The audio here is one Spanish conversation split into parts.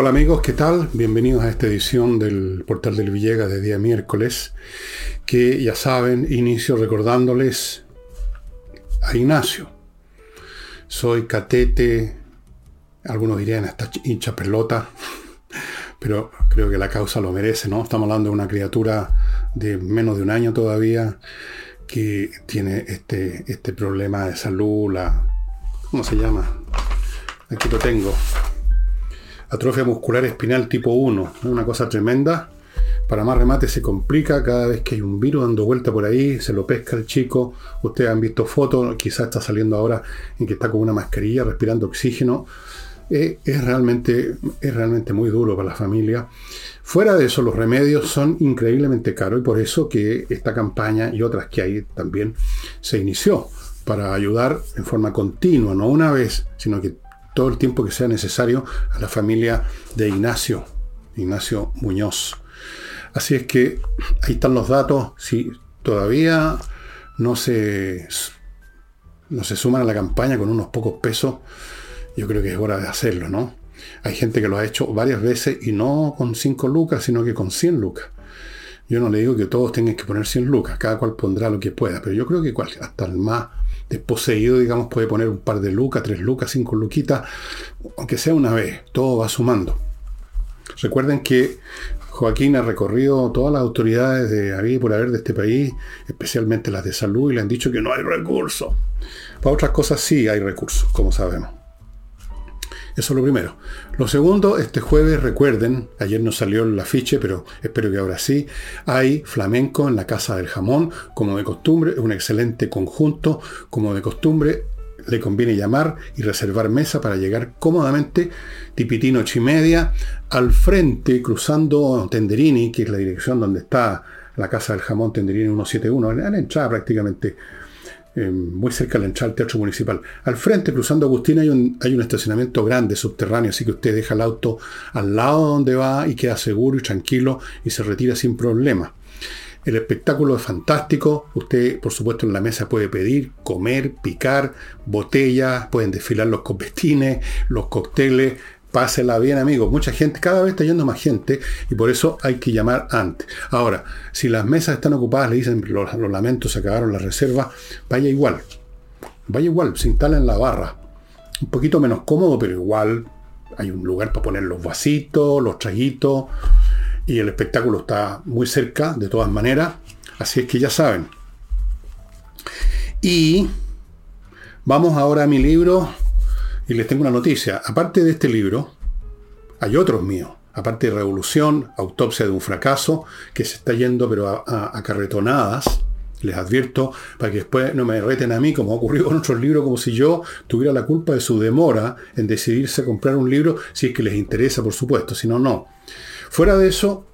Hola amigos, ¿qué tal? Bienvenidos a esta edición del Portal del Villega de día miércoles, que ya saben, inicio recordándoles a Ignacio. Soy catete, algunos dirían hasta hincha pelota, pero creo que la causa lo merece, ¿no? Estamos hablando de una criatura de menos de un año todavía que tiene este, este problema de salud, la... ¿Cómo se llama? Aquí lo tengo atrofia muscular espinal tipo 1. Es una cosa tremenda. Para más remate se complica cada vez que hay un virus dando vuelta por ahí, se lo pesca el chico. Ustedes han visto fotos, quizás está saliendo ahora en que está con una mascarilla, respirando oxígeno. Eh, es, realmente, es realmente muy duro para la familia. Fuera de eso, los remedios son increíblemente caros y por eso que esta campaña y otras que hay también se inició para ayudar en forma continua, no una vez, sino que todo el tiempo que sea necesario a la familia de Ignacio, Ignacio Muñoz. Así es que ahí están los datos. Si todavía no se, no se suman a la campaña con unos pocos pesos, yo creo que es hora de hacerlo, ¿no? Hay gente que lo ha hecho varias veces y no con 5 lucas, sino que con 100 lucas. Yo no le digo que todos tengan que poner 100 lucas, cada cual pondrá lo que pueda, pero yo creo que hasta el más desposeído, digamos, puede poner un par de lucas, tres lucas, cinco luquitas, aunque sea una vez, todo va sumando. Recuerden que Joaquín ha recorrido todas las autoridades de aquí por haber de este país, especialmente las de salud, y le han dicho que no hay recursos. Para otras cosas sí hay recursos, como sabemos. Eso es lo primero. Lo segundo, este jueves, recuerden, ayer no salió el afiche, pero espero que ahora sí, hay flamenco en la Casa del Jamón, como de costumbre, un excelente conjunto, como de costumbre, le conviene llamar y reservar mesa para llegar cómodamente, tipitino ocho y media, al frente, cruzando Tenderini, que es la dirección donde está la Casa del Jamón Tenderini 171, en la entrada prácticamente eh, muy cerca de la entrada del Teatro Municipal. Al frente, cruzando Agustín, hay un, hay un estacionamiento grande, subterráneo, así que usted deja el auto al lado donde va y queda seguro y tranquilo y se retira sin problema. El espectáculo es fantástico. Usted, por supuesto, en la mesa puede pedir, comer, picar, botellas, pueden desfilar los copetines, los cócteles, Pásela bien, amigos. Mucha gente, cada vez está yendo más gente y por eso hay que llamar antes. Ahora, si las mesas están ocupadas, le dicen los, lamentos, se acabaron las reservas, vaya igual. Vaya igual, se instala en la barra. Un poquito menos cómodo, pero igual hay un lugar para poner los vasitos, los traguitos y el espectáculo está muy cerca, de todas maneras. Así es que ya saben. Y vamos ahora a mi libro y les tengo una noticia. Aparte de este libro, hay otros míos. Aparte de Revolución, Autopsia de un fracaso, que se está yendo pero a, carretonadas. Les advierto para que después no me reten a mí, como ha ocurrido con otros libros, como si yo tuviera la culpa de su demora en decidirse a comprar un libro, si es que les interesa, por supuesto, si no, no. Fuera de eso,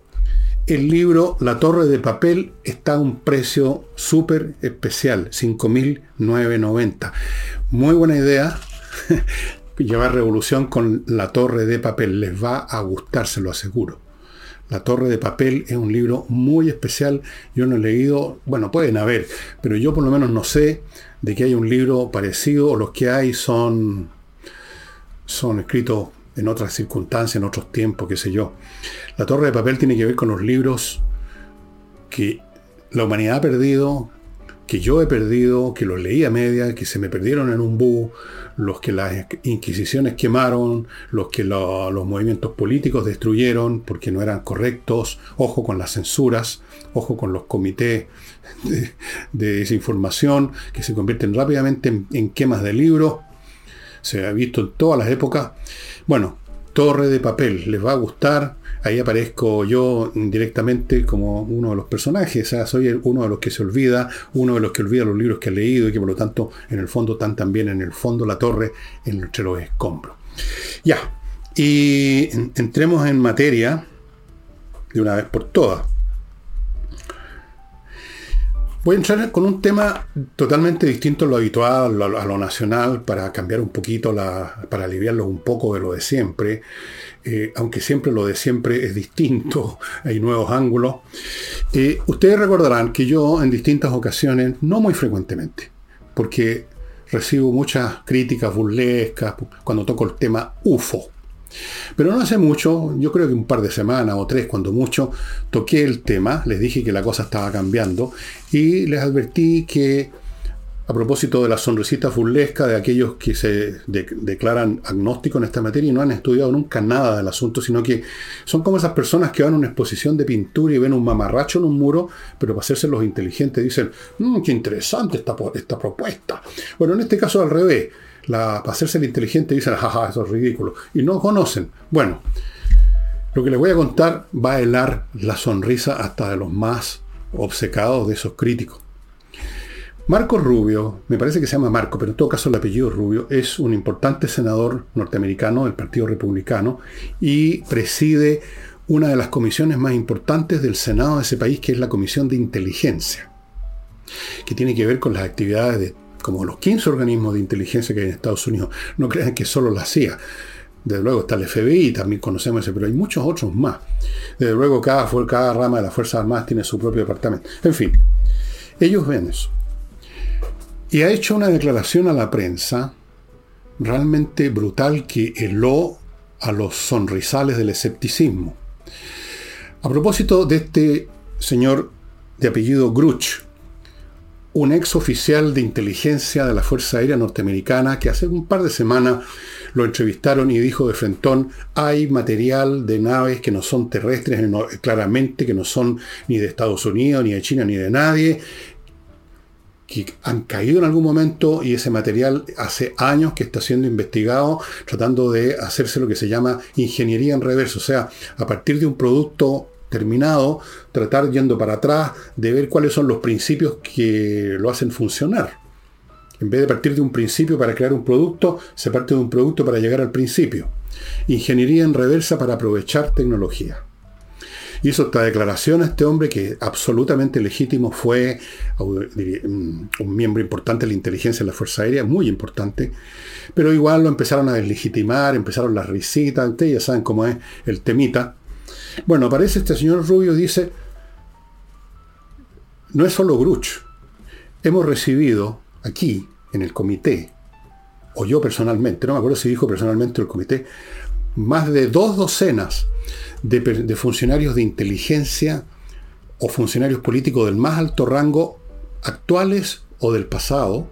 el libro La Torre de Papel está a un precio súper especial, 5.990. Muy buena idea, llevar revolución con La Torre de Papel. Les va a gustar, se lo aseguro. La Torre de Papel es un libro muy especial. Yo no he leído, bueno, pueden haber, pero yo por lo menos no sé de que hay un libro parecido o los que hay son, son escritos en otras circunstancias, en otros tiempos, qué sé yo. La Torre de Papel tiene que ver con los libros que la humanidad ha perdido, que yo he perdido, que los leí a media, que se me perdieron en un bus, los que las inquisiciones quemaron, los que los movimientos políticos destruyeron porque no eran correctos, ojo con las censuras, ojo con los comités de, desinformación que se convierten rápidamente en, en quemas de libros, se ha visto en todas las épocas. Bueno, Torre de Papel, les va a gustar, ahí aparezco yo directamente como uno de los personajes, soy uno de los que se olvida, uno de los que olvida los libros que ha leído y que por lo tanto en el fondo están también en el fondo la torre entre los escombros. Ya, y entremos en materia de una vez por todas. Voy a entrar con un tema totalmente distinto a lo habitual, a lo, nacional, para cambiar un poquito, la, para aliviarlo un poco de lo de siempre. Eh, aunque siempre lo de siempre es distinto, hay nuevos ángulos. Eh, ustedes recordarán que yo en distintas ocasiones, no muy frecuentemente, porque recibo muchas críticas burlescas cuando toco el tema UFO. Pero no hace mucho, yo creo que un par de semanas o tres, cuando mucho, toqué el tema, les dije que la cosa estaba cambiando y les advertí que a propósito de la sonrisita burlesca de aquellos que se declaran agnósticos en esta materia y no han estudiado nunca nada del asunto, sino que son como esas personas que van a una exposición de pintura y ven un mamarracho en un muro, pero para hacerse los inteligentes dicen, mmm, qué interesante esta propuesta. Bueno, en este caso al revés, la, para hacerse el inteligente dicen, jaja, eso es ridículo, y no conocen. Bueno, lo que les voy a contar va a helar la sonrisa hasta de los más obcecados de esos críticos. Marco Rubio, me parece que se llama Marco, pero en todo caso el apellido Rubio, es un importante senador norteamericano del Partido Republicano y preside una de las comisiones más importantes del Senado de ese país, que es la Comisión de Inteligencia, que tiene que ver con las actividades de como los 15 organismos de inteligencia que hay en Estados Unidos. No crean que solo la CIA. Desde luego está el FBI, también conocemos ese, pero hay muchos otros más. Desde luego cada, cada rama de las Fuerzas Armadas tiene su propio departamento. En fin, ellos ven eso y ha hecho una declaración a la prensa realmente brutal que heló a los sonrisales del escepticismo. A propósito de este señor de apellido Gruch, un ex oficial de inteligencia de la Fuerza Aérea Norteamericana que hace un par de semanas lo entrevistaron y dijo de frentón, hay material de naves que no son terrestres, claramente que no son ni de Estados Unidos, ni de China, ni de nadie, que han caído en algún momento y ese material hace años que está siendo investigado tratando de hacerse lo que se llama ingeniería en reverso, o sea, a partir de un producto terminado, tratar yendo para atrás de ver cuáles son los principios que lo hacen funcionar. En vez de partir de un principio para crear un producto, se parte de un producto para llegar al principio. Ingeniería en reversa para aprovechar tecnología hizo esta declaración a este hombre que absolutamente legítimo fue un miembro importante de la inteligencia de la Fuerza Aérea, muy importante, pero igual lo empezaron a deslegitimar, empezaron las risitas, ustedes ya saben cómo es el temita. Bueno, aparece este señor Rubio, dice, no es solo Gruch, hemos recibido aquí, en el comité, o yo personalmente, no me acuerdo si dijo personalmente el comité, más de dos docenas de, funcionarios de inteligencia o funcionarios políticos del más alto rango, actuales o del pasado,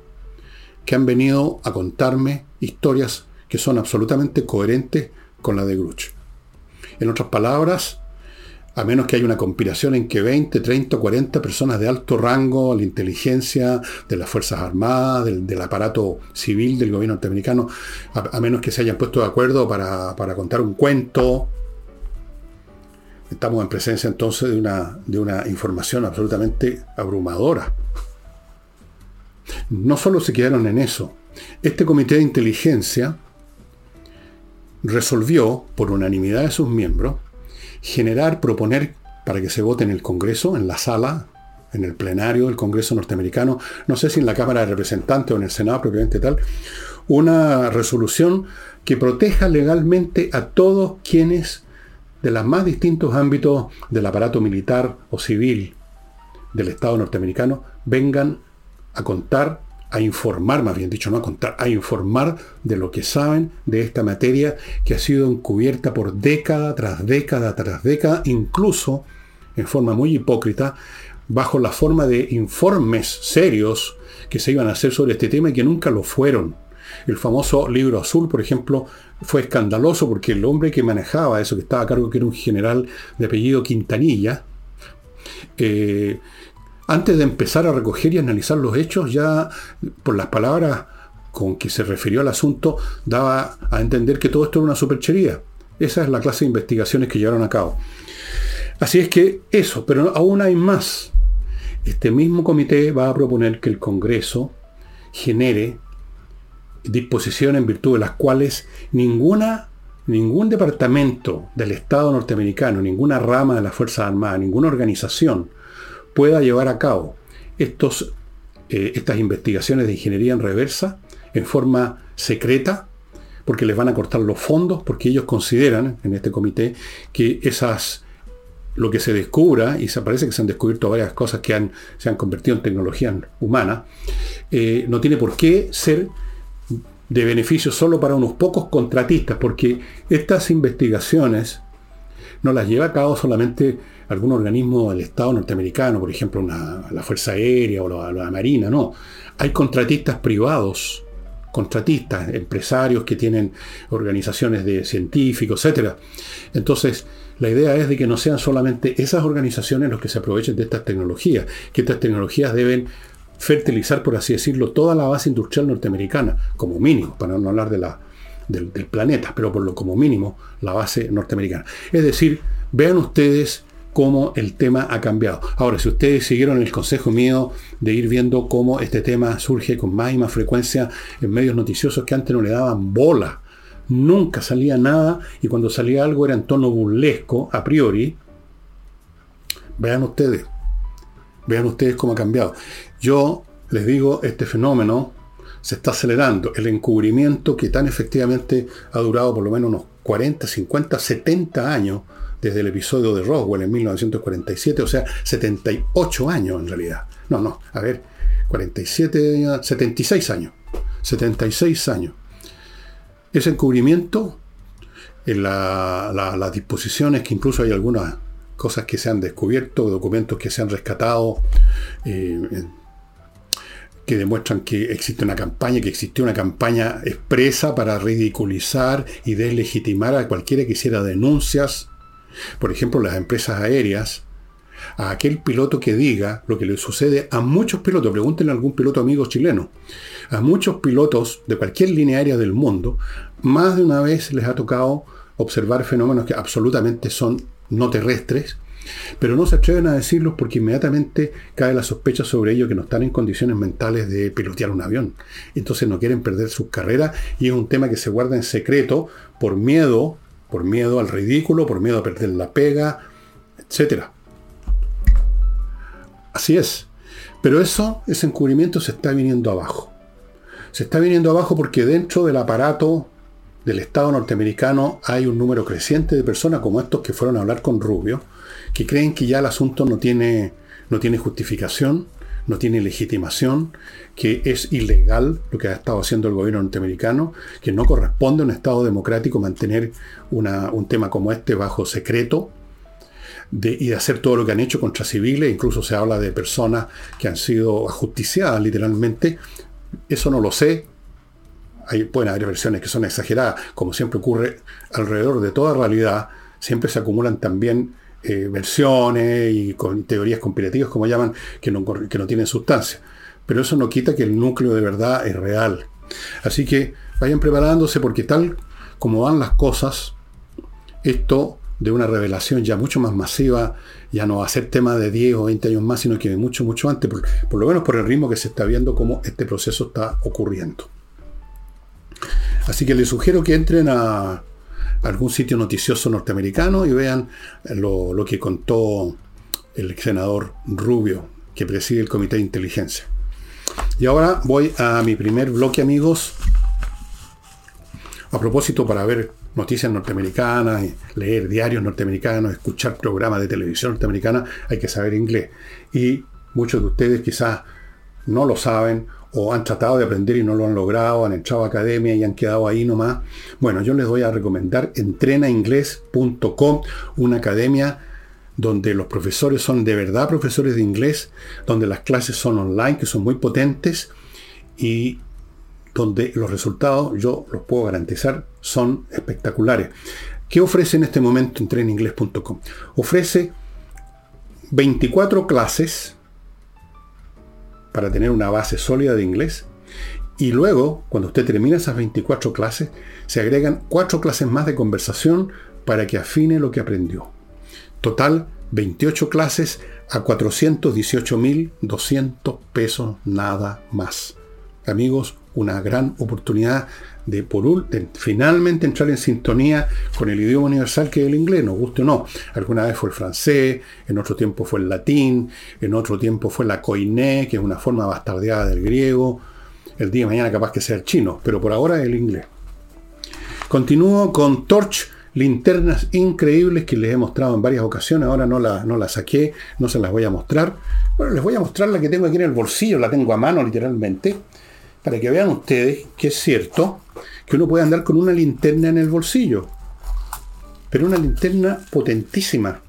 que han venido a contarme historias que son absolutamente coherentes con la de Gruch. En otras palabras, a menos que haya una conspiración en que 20, 30, 40 personas de alto rango, la inteligencia, de las Fuerzas Armadas, del, aparato civil del gobierno norteamericano, a, menos que se hayan puesto de acuerdo para, para contar un cuento, Estamos en presencia entonces de una, de una información absolutamente abrumadora. No solo se quedaron en eso, este comité de inteligencia resolvió, por unanimidad de sus miembros, generar, proponer para que se vote en el Congreso, en la sala, en el plenario del Congreso norteamericano, no sé si en la Cámara de Representantes o en el Senado propiamente tal, una resolución que proteja legalmente a todos quienes de los más distintos ámbitos del aparato militar o civil del Estado norteamericano vengan a contar, a informar, más bien dicho, no a contar, a informar de lo que saben de esta materia que ha sido encubierta por década tras década tras década, incluso en forma muy hipócrita, bajo la forma de informes serios que se iban a hacer sobre este tema y que nunca lo fueron. El famoso libro azul, por ejemplo, fue escandaloso porque el hombre que manejaba eso, que estaba a cargo, que era un general de apellido Quintanilla, eh, antes de empezar a recoger y analizar los hechos, ya por las palabras con que se refirió al asunto, daba a entender que todo esto era una superchería. Esa es la clase de investigaciones que llevaron a cabo. Así es que eso, pero aún hay más. Este mismo comité va a proponer que el Congreso genere disposiciones en virtud de las cuales ninguna, ningún departamento del Estado norteamericano, ninguna rama de la Fuerza Armada, ninguna organización pueda llevar a cabo estos, eh, estas investigaciones de ingeniería en reversa en forma secreta, porque les van a cortar los fondos, porque ellos consideran en este comité que esas lo que se descubra, y se parece que se han descubierto varias cosas que se han convertido en tecnología humana, eh, no tiene por qué ser de beneficio solo para unos pocos contratistas, porque estas investigaciones no las lleva a cabo solamente algún organismo del Estado norteamericano, por ejemplo la Fuerza Aérea o la, Marina, no. Hay contratistas privados, contratistas, empresarios que tienen organizaciones de científicos, etc. Entonces, la idea es de que no sean solamente esas organizaciones los que se aprovechen de estas tecnologías, que estas tecnologías deben fertilizar, por así decirlo, toda la base industrial norteamericana, como mínimo, para no hablar de la, del, planeta, pero por lo como mínimo la base norteamericana. Es decir, vean ustedes cómo el tema ha cambiado. Ahora, si ustedes siguieron el consejo mío de ir viendo cómo este tema surge con más y más frecuencia en medios noticiosos que antes no le daban bola, nunca salía nada y cuando salía algo era en tono burlesco a priori, vean ustedes, vean ustedes cómo ha cambiado. Yo les digo, este fenómeno se está acelerando. El encubrimiento que tan efectivamente ha durado por lo menos unos 40, 50, 70 años desde el episodio de Roswell en 1947, o sea, 78 años en realidad. No, no, a ver, 47, 76 años. 76 años. Ese encubrimiento, en las disposiciones, que incluso hay algunas cosas que se han descubierto, documentos que se han rescatado, eh, que demuestran que existe una campaña, que existió una campaña expresa para ridiculizar y deslegitimar a cualquiera que hiciera denuncias, por ejemplo, las empresas aéreas, a aquel piloto que diga lo que le sucede a muchos pilotos, pregúntenle a algún piloto amigo chileno, a muchos pilotos de cualquier línea aérea del mundo, más de una vez les ha tocado observar fenómenos que absolutamente son no terrestres, pero no se atreven a decirlos porque inmediatamente cae la sospecha sobre ellos que no están en condiciones mentales de pilotear un avión. Entonces no quieren perder sus carreras y es un tema que se guarda en secreto por miedo, por miedo al ridículo, por miedo a perder la pega, etc. Así es. Pero eso, ese encubrimiento se está viniendo abajo. Se está viniendo abajo porque dentro del aparato del Estado norteamericano hay un número creciente de personas como estos que fueron a hablar con Rubio, que creen que ya el asunto no tiene, no tiene justificación, no tiene legitimación, que es ilegal lo que ha estado haciendo el gobierno norteamericano, que no corresponde a un Estado democrático mantener un tema como este bajo secreto de, y de hacer todo lo que han hecho contra civiles, incluso se habla de personas que han sido ajusticiadas literalmente. Eso no lo sé, hay, pueden haber versiones que son exageradas, como siempre ocurre alrededor de toda realidad, siempre se acumulan también eh, versiones y con teorías conspirativas, como llaman, que no, que no tienen sustancia. Pero eso no quita que el núcleo de verdad es real. Así que vayan preparándose porque tal como van las cosas, esto de una revelación ya mucho más masiva, ya no va a ser tema de 10 o 20 años más, sino que mucho, mucho antes, por, por lo menos por el ritmo que se está viendo cómo este proceso está ocurriendo. Así que les sugiero que entren a, algún sitio noticioso norteamericano y vean lo, lo que contó el senador Rubio, que preside el Comité de Inteligencia. Y ahora voy a mi primer bloque, amigos. A propósito, para ver noticias norteamericanas, leer diarios norteamericanos, escuchar programas de televisión norteamericana, hay que saber inglés. Y muchos de ustedes quizás no lo saben o han tratado de aprender y no lo han logrado, han entrado a academia y han quedado ahí nomás. Bueno, yo les voy a recomendar entrenainglés.com, una academia donde los profesores son de verdad profesores de inglés, donde las clases son online, que son muy potentes y donde los resultados, yo los puedo garantizar, son espectaculares. ¿Qué ofrece en este momento entrenainglés.com? Ofrece 24 clases para tener una base sólida de inglés. Y luego, cuando usted termina esas 24 clases, se agregan 4 clases más de conversación para que afine lo que aprendió. Total, 28 clases a 418.200 pesos nada más. Amigos, una gran oportunidad de, por, de finalmente entrar en sintonía con el idioma universal que es el inglés, nos guste o no. Alguna vez fue el francés, en otro tiempo fue el latín, en otro tiempo fue la koiné, que es una forma bastardeada del griego. El día de mañana capaz que sea el chino, pero por ahora es el inglés. Continúo con Torch, linternas increíbles que les he mostrado en varias ocasiones. Ahora no las no la saqué, no se las voy a mostrar. Bueno, les voy a mostrar la que tengo aquí en el bolsillo, la tengo a mano literalmente para que vean ustedes que es cierto que uno puede andar con una linterna en el bolsillo, pero una linterna potentísima.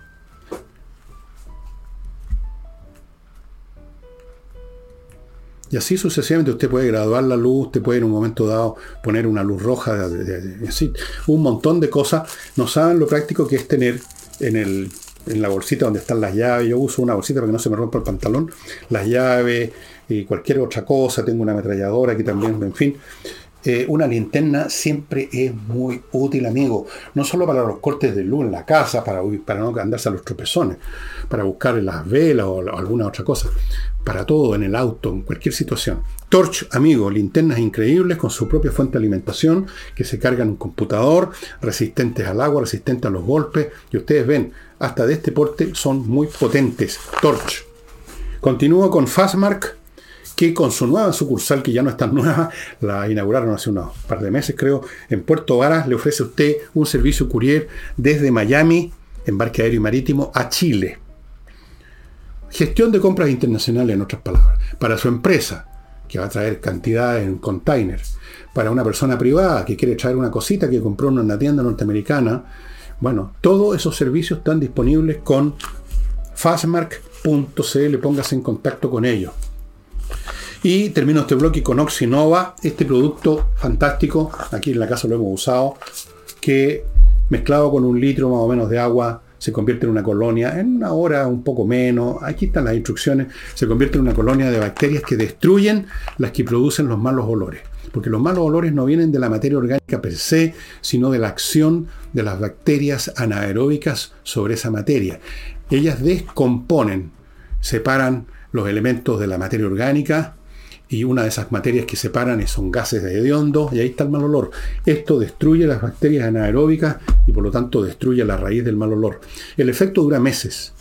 Y así sucesivamente usted puede graduar la luz, usted puede en un momento dado poner una luz roja, así, un montón de cosas. No saben lo práctico que es tener en, el, en la bolsita donde están las llaves. Yo uso una bolsita para que no se me rompa el pantalón. Las llaves cualquier otra cosa. Tengo una ametralladora aquí también, en fin. Eh, una linterna siempre es muy útil, amigo. No solo para los cortes de luz en la casa, para, para no andarse a los tropezones, para buscar las velas o alguna otra cosa. Para todo, en el auto, en cualquier situación. Torch, amigo, linternas increíbles con su propia fuente de alimentación que se cargan en un computador, resistentes al agua, resistentes a los golpes. Y ustedes ven, hasta de este porte son muy potentes. Torch. Continúo con Fastmark que con su nueva sucursal, que ya no es tan nueva, la inauguraron hace unos par de meses creo, en Puerto Varas le ofrece usted un servicio courier desde Miami, embarque aéreo y marítimo, a Chile. Gestión de compras internacionales, en otras palabras, para su empresa, que va a traer cantidades en containers, para una persona privada que quiere traer una cosita que compró en una tienda norteamericana. Bueno, todos esos servicios están disponibles con fastmark.cl, póngase en contacto con ellos. Y termino este bloque con Oxinova, este producto fantástico, aquí en la casa lo hemos usado, que mezclado con un litro más o menos de agua se convierte en una colonia, en una hora un poco menos, aquí están las instrucciones, se convierte en una colonia de bacterias que destruyen las que producen los malos olores. Porque los malos olores no vienen de la materia orgánica per se, sino de la acción de las bacterias anaeróbicas sobre esa materia. Ellas descomponen, separan los elementos de la materia orgánica y una de esas materias que separan son gases de hediondo y ahí está el mal olor. Esto destruye las bacterias anaeróbicas y por lo tanto destruye la raíz del mal olor. El efecto dura meses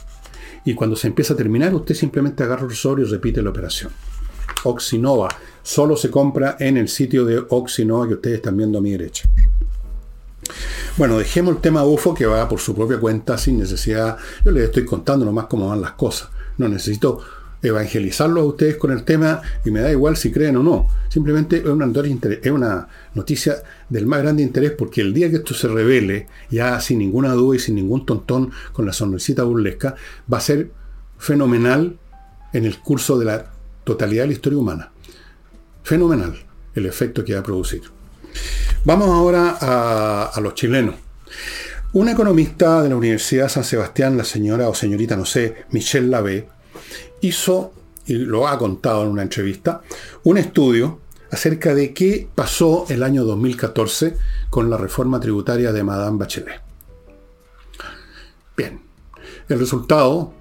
y cuando se empieza a terminar usted simplemente agarra el rosor y repite la operación. Oxinova solo se compra en el sitio de Oxinova que ustedes están viendo a mi derecha. Bueno, dejemos el tema UFO que va por su propia cuenta sin necesidad. Yo les estoy contando nomás cómo van las cosas. No necesito evangelizarlo a ustedes con el tema y me da igual si creen o no. Simplemente es una, noticia del más grande interés porque el día que esto se revele, ya sin ninguna duda y sin ningún tontón con la sonrisita burlesca, va a ser fenomenal en el curso de la totalidad de la historia humana. Fenomenal el efecto que va a producir. Vamos ahora a, los chilenos. Una economista de la Universidad San Sebastián, la señora o señorita, no sé, Michelle Lavé, hizo, y lo ha contado en una entrevista, un estudio acerca de qué pasó el año 2014 con la reforma tributaria de Madame Bachelet. Bien, el resultado,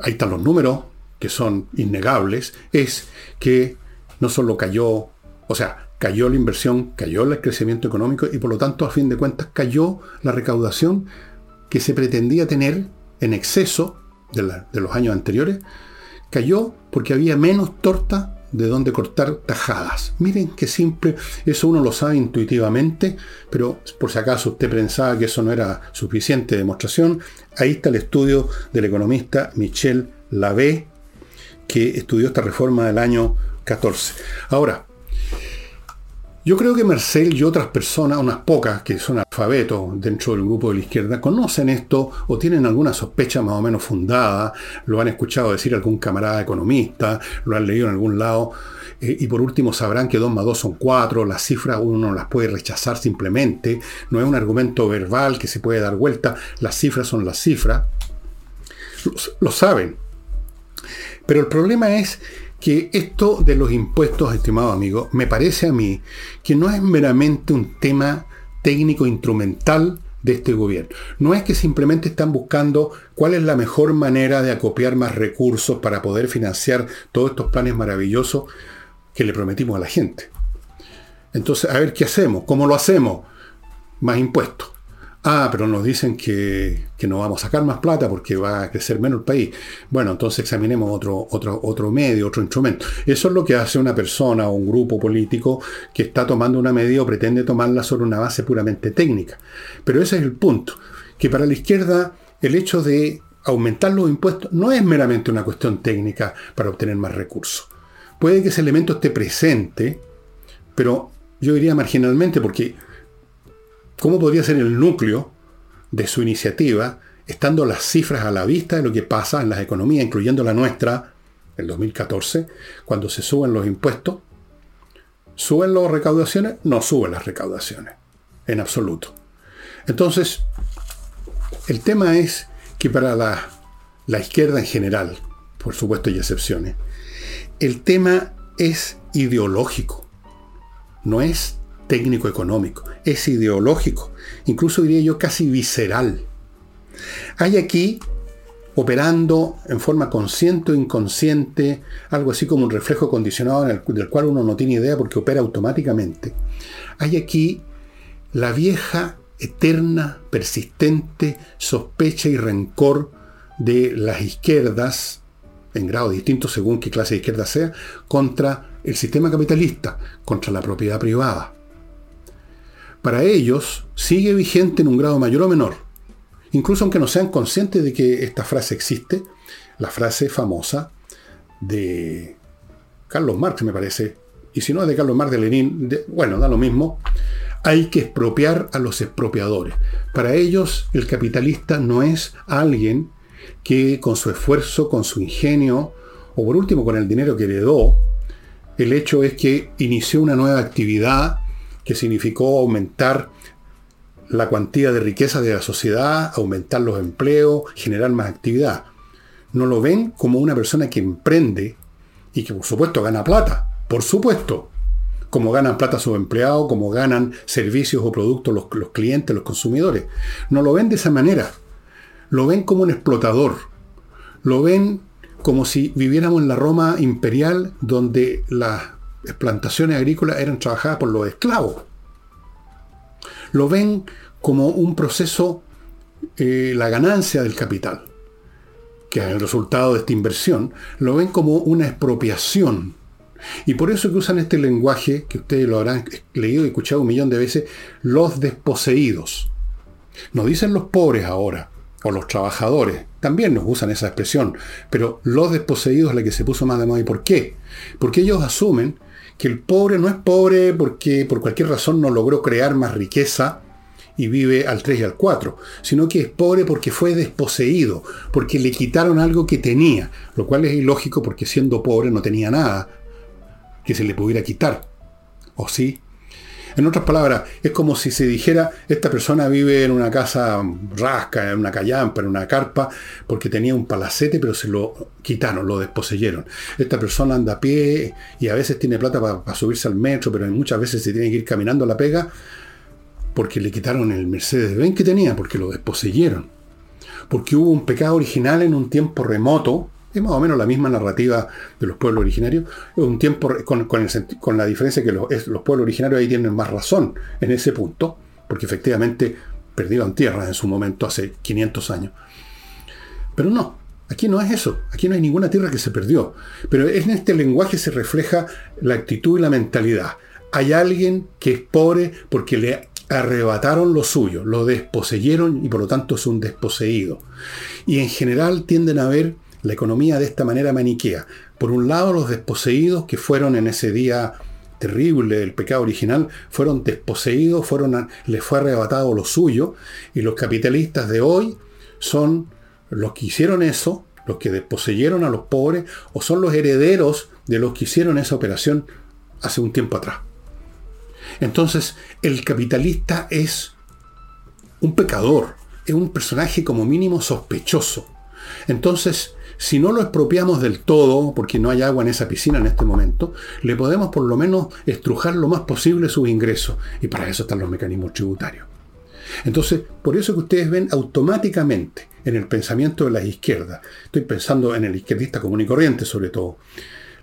ahí están los números, que son innegables, es que no solo cayó, o sea, cayó la inversión, cayó el crecimiento económico y por lo tanto, a fin de cuentas, cayó la recaudación que se pretendía tener en exceso de, los años anteriores, cayó porque había menos torta de donde cortar tajadas. Miren qué simple, eso uno lo sabe intuitivamente, pero por si acaso usted pensaba que eso no era suficiente demostración, ahí está el estudio del economista Michel Lavé, que estudió esta reforma del año 14. Ahora, yo creo que Marcel y otras personas, unas pocas que son alfabetos dentro del grupo de la izquierda, conocen esto o tienen alguna sospecha más o menos fundada, lo han escuchado decir algún camarada economista, lo han leído en algún lado, eh, y por último sabrán que 2 más 2 son 4, las cifras uno no las puede rechazar simplemente, no es un argumento verbal que se puede dar vuelta, las cifras son las cifras, lo saben. Pero el problema es que esto de los impuestos, estimado amigo, me parece a mí que no es meramente un tema técnico instrumental de este gobierno. No es que simplemente están buscando cuál es la mejor manera de acopiar más recursos para poder financiar todos estos planes maravillosos que le prometimos a la gente. Entonces, a ver qué hacemos, cómo lo hacemos. Más impuestos. Ah, pero nos dicen que, no vamos a sacar más plata porque va a crecer menos el país. Bueno, entonces examinemos otro, otro, otro medio, otro instrumento. Eso es lo que hace una persona o un grupo político que está tomando una medida o pretende tomarla sobre una base puramente técnica. Pero ese es el punto, que para la izquierda el hecho de aumentar los impuestos no es meramente una cuestión técnica para obtener más recursos. puede que ese elemento esté presente, pero yo diría marginalmente, porque ¿cómo podría ser el núcleo de su iniciativa, estando las cifras a la vista de lo que pasa en las economías, incluyendo la nuestra, el 2014, cuando se suben los impuestos? ¿Suben las recaudaciones? No suben las recaudaciones, en absoluto. Entonces, el tema es que para la, la izquierda en general, por supuesto hay excepciones, el tema es ideológico, no es técnico-económico, es ideológico, incluso diría yo casi visceral. Hay aquí, operando en forma consciente o inconsciente, algo así como un reflejo condicionado del cual uno no tiene idea porque opera automáticamente, hay aquí la vieja, eterna, persistente sospecha y rencor de las izquierdas en grado distinto según qué clase de izquierda sea, contra el sistema capitalista, contra la propiedad privada. Para ellos sigue vigente en un grado mayor o menor, incluso aunque no sean conscientes de que esta frase existe, la frase famosa de Carlos Marx, me parece, y si no es de Carlos Marx de Lenin, bueno, da lo mismo, hay que expropiar a los expropiadores. Para ellos el capitalista no es alguien que con su esfuerzo, con su ingenio, o por último con el dinero que heredó, el hecho es que inició una nueva actividad que significó aumentar la cuantía de riqueza de la sociedad, aumentar los empleos, generar más actividad. No lo ven como una persona que emprende y que por supuesto gana plata, por supuesto, como ganan plata sus empleados, como ganan servicios o productos los, los clientes, los consumidores. No lo ven de esa manera lo ven como un explotador, lo ven como si viviéramos en la Roma imperial donde las plantaciones agrícolas eran trabajadas por los esclavos. Lo ven como un proceso, eh, la ganancia del capital, que es el resultado de esta inversión, lo ven como una expropiación. Y por eso que usan este lenguaje, que ustedes lo habrán leído y escuchado un millón de veces, los desposeídos. No dicen los pobres ahora, o los trabajadores, también nos usan esa expresión, pero los desposeídos es la que se puso más de moda. ¿Y por qué? Porque ellos asumen que el pobre no es pobre porque por cualquier razón no logró crear más riqueza y vive al 3 y al 4, sino que es pobre porque fue desposeído, porque le quitaron algo que tenía, lo cual es ilógico porque siendo pobre no tenía nada que se le pudiera quitar. ¿O sí? En otras palabras, es como si se dijera, esta persona vive en una casa rasca, en una callampa, en una carpa, porque tenía un palacete, pero se lo quitaron, lo desposeyeron. Esta persona anda a pie y a veces tiene plata para subirse al metro, pero muchas veces se tiene que ir caminando a la pega porque le quitaron el Mercedes-Benz que tenía, porque lo desposeyeron. Porque hubo un pecado original en un tiempo remoto, es más o menos la misma narrativa de los pueblos originarios, un tiempo con, la diferencia que los, los, pueblos originarios ahí tienen más razón en ese punto, porque efectivamente perdieron tierras en su momento hace 500 años. Pero no, aquí no es eso, aquí no hay ninguna tierra que se perdió, pero en este lenguaje se refleja la actitud y la mentalidad. Hay alguien que es pobre porque le arrebataron lo suyo, lo desposeyeron y por lo tanto es un desposeído. Y en general tienden a ver la economía de esta manera maniquea. Por un lado, los desposeídos que fueron en ese día terrible del pecado original, fueron desposeídos, fueron les fue arrebatado lo suyo, y los capitalistas de hoy son los que hicieron eso, los que desposeyeron a los pobres, o son los herederos de los que hicieron esa operación hace un tiempo atrás. Entonces, el capitalista es un pecador, es un personaje como mínimo sospechoso. Entonces, si no lo expropiamos del todo, porque no hay agua en esa piscina en este momento, le podemos por lo menos estrujar lo más posible sus ingresos. Y para eso están los mecanismos tributarios. Entonces, por eso que ustedes ven automáticamente en el pensamiento de las izquierdas, estoy pensando en el izquierdista común y corriente sobre todo,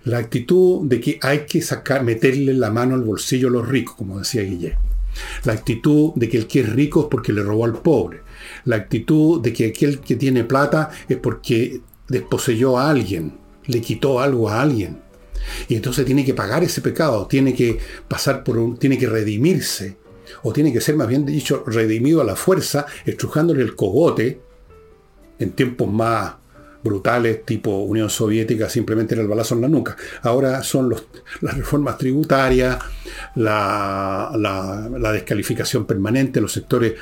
la actitud de que hay que sacar, meterle la mano al bolsillo a los ricos, como decía Guillet. La actitud de que el que es rico es porque le robó al pobre. La actitud de que aquel que tiene plata es porque desposeyó a alguien, le quitó algo a alguien. Y entonces tiene que pagar ese pecado, tiene que pasar por un, tiene que redimirse, o tiene que ser más bien dicho, redimido a la fuerza, estrujándole el cogote en tiempos más brutales tipo Unión Soviética simplemente era el balazo en la nuca. Ahora son las reformas tributarias, la, descalificación permanente de los sectores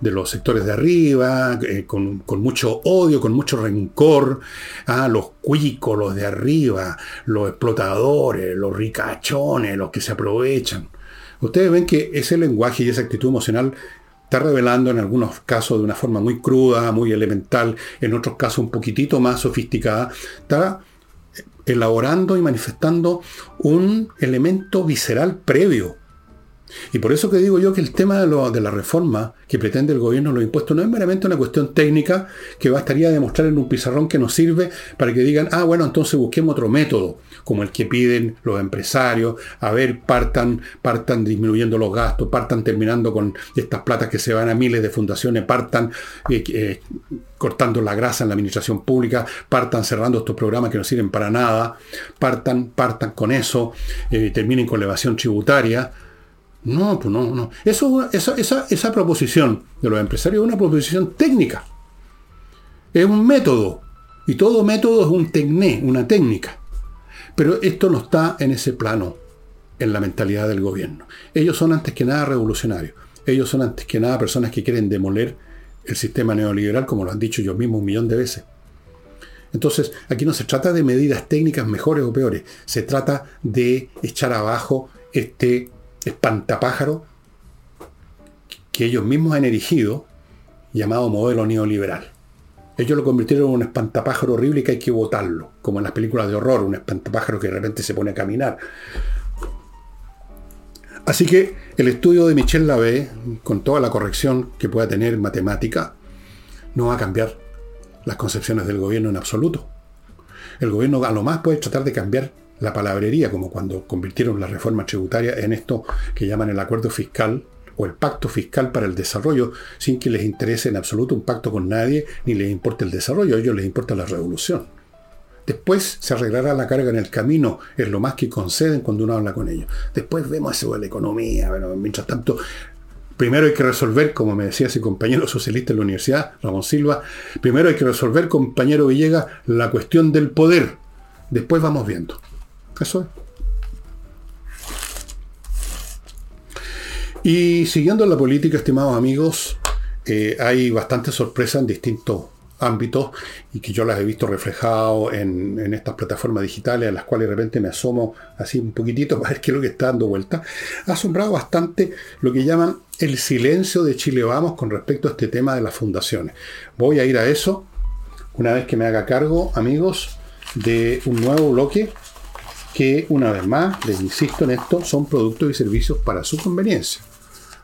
de los sectores de arriba, eh, con, mucho odio, con mucho rencor, a los cuicos, los de arriba, los explotadores, los ricachones, los que se aprovechan. Ustedes ven que ese lenguaje y esa actitud emocional está revelando en algunos casos de una forma muy cruda, muy elemental, en otros casos un poquitito más sofisticada, está elaborando y manifestando un elemento visceral previo y por eso que digo yo que el tema de, la reforma que pretende el gobierno los impuestos no es meramente una cuestión técnica que bastaría demostrar en un pizarrón que nos sirve para que digan, ah, bueno, entonces busquemos otro método, como el que piden los empresarios, a ver, partan, partan disminuyendo los gastos, partan terminando con estas platas que se van a miles de fundaciones, partan eh, eh, cortando la grasa en la administración pública, partan cerrando estos programas que no sirven para nada, partan, partan con eso, eh, terminen con la evasión tributaria. No, pues no, no. Eso, esa, esa, proposición de los empresarios es una proposición técnica. Es un método. Y todo método es un tecné, una técnica. Pero esto no está en ese plano, en la mentalidad del gobierno. Ellos son antes que nada revolucionarios. Ellos son antes que nada personas que quieren demoler el sistema neoliberal, como lo han dicho yo mismo un millón de veces. Entonces, aquí no se trata de medidas técnicas mejores o peores, se trata de echar abajo este espantapájaro que ellos mismos han erigido, llamado modelo neoliberal. Ellos lo convirtieron en un espantapájaro horrible y que hay que votarlo, como en las películas de horror, un espantapájaro que de repente se pone a caminar. Así que el estudio de Michel Lavey, con toda la corrección que pueda tener matemática, no va a cambiar las concepciones del gobierno en absoluto. El gobierno a lo más puede tratar de cambiar la palabrería, como cuando convirtieron la reforma tributaria en esto que llaman el acuerdo fiscal o el pacto fiscal para el desarrollo, sin que les interese en absoluto un pacto con nadie, ni les importe el desarrollo, a ellos les importa la revolución. Después se arreglará la carga en el camino, es lo más que conceden cuando uno habla con ellos. Después vemos eso de la economía, bueno, mientras tanto, primero hay que resolver, como me decía ese compañero socialista en la universidad, Ramón Silva, primero hay que resolver, compañero Villegas, la cuestión del poder. Después vamos viendo. Eso Y siguiendo la política, estimados amigos, eh, hay bastante sorpresa en distintos ámbitos y que yo las he visto reflejado en, en, estas plataformas digitales a las cuales de repente me asomo así un poquitito para ver qué es lo que está dando vuelta. Ha asombrado bastante lo que llaman el silencio de Chile Vamos con respecto a este tema de las fundaciones. Voy a ir a eso una vez que me haga cargo, amigos, de un nuevo bloque que, una vez más, les insisto en esto, son productos y servicios para su conveniencia.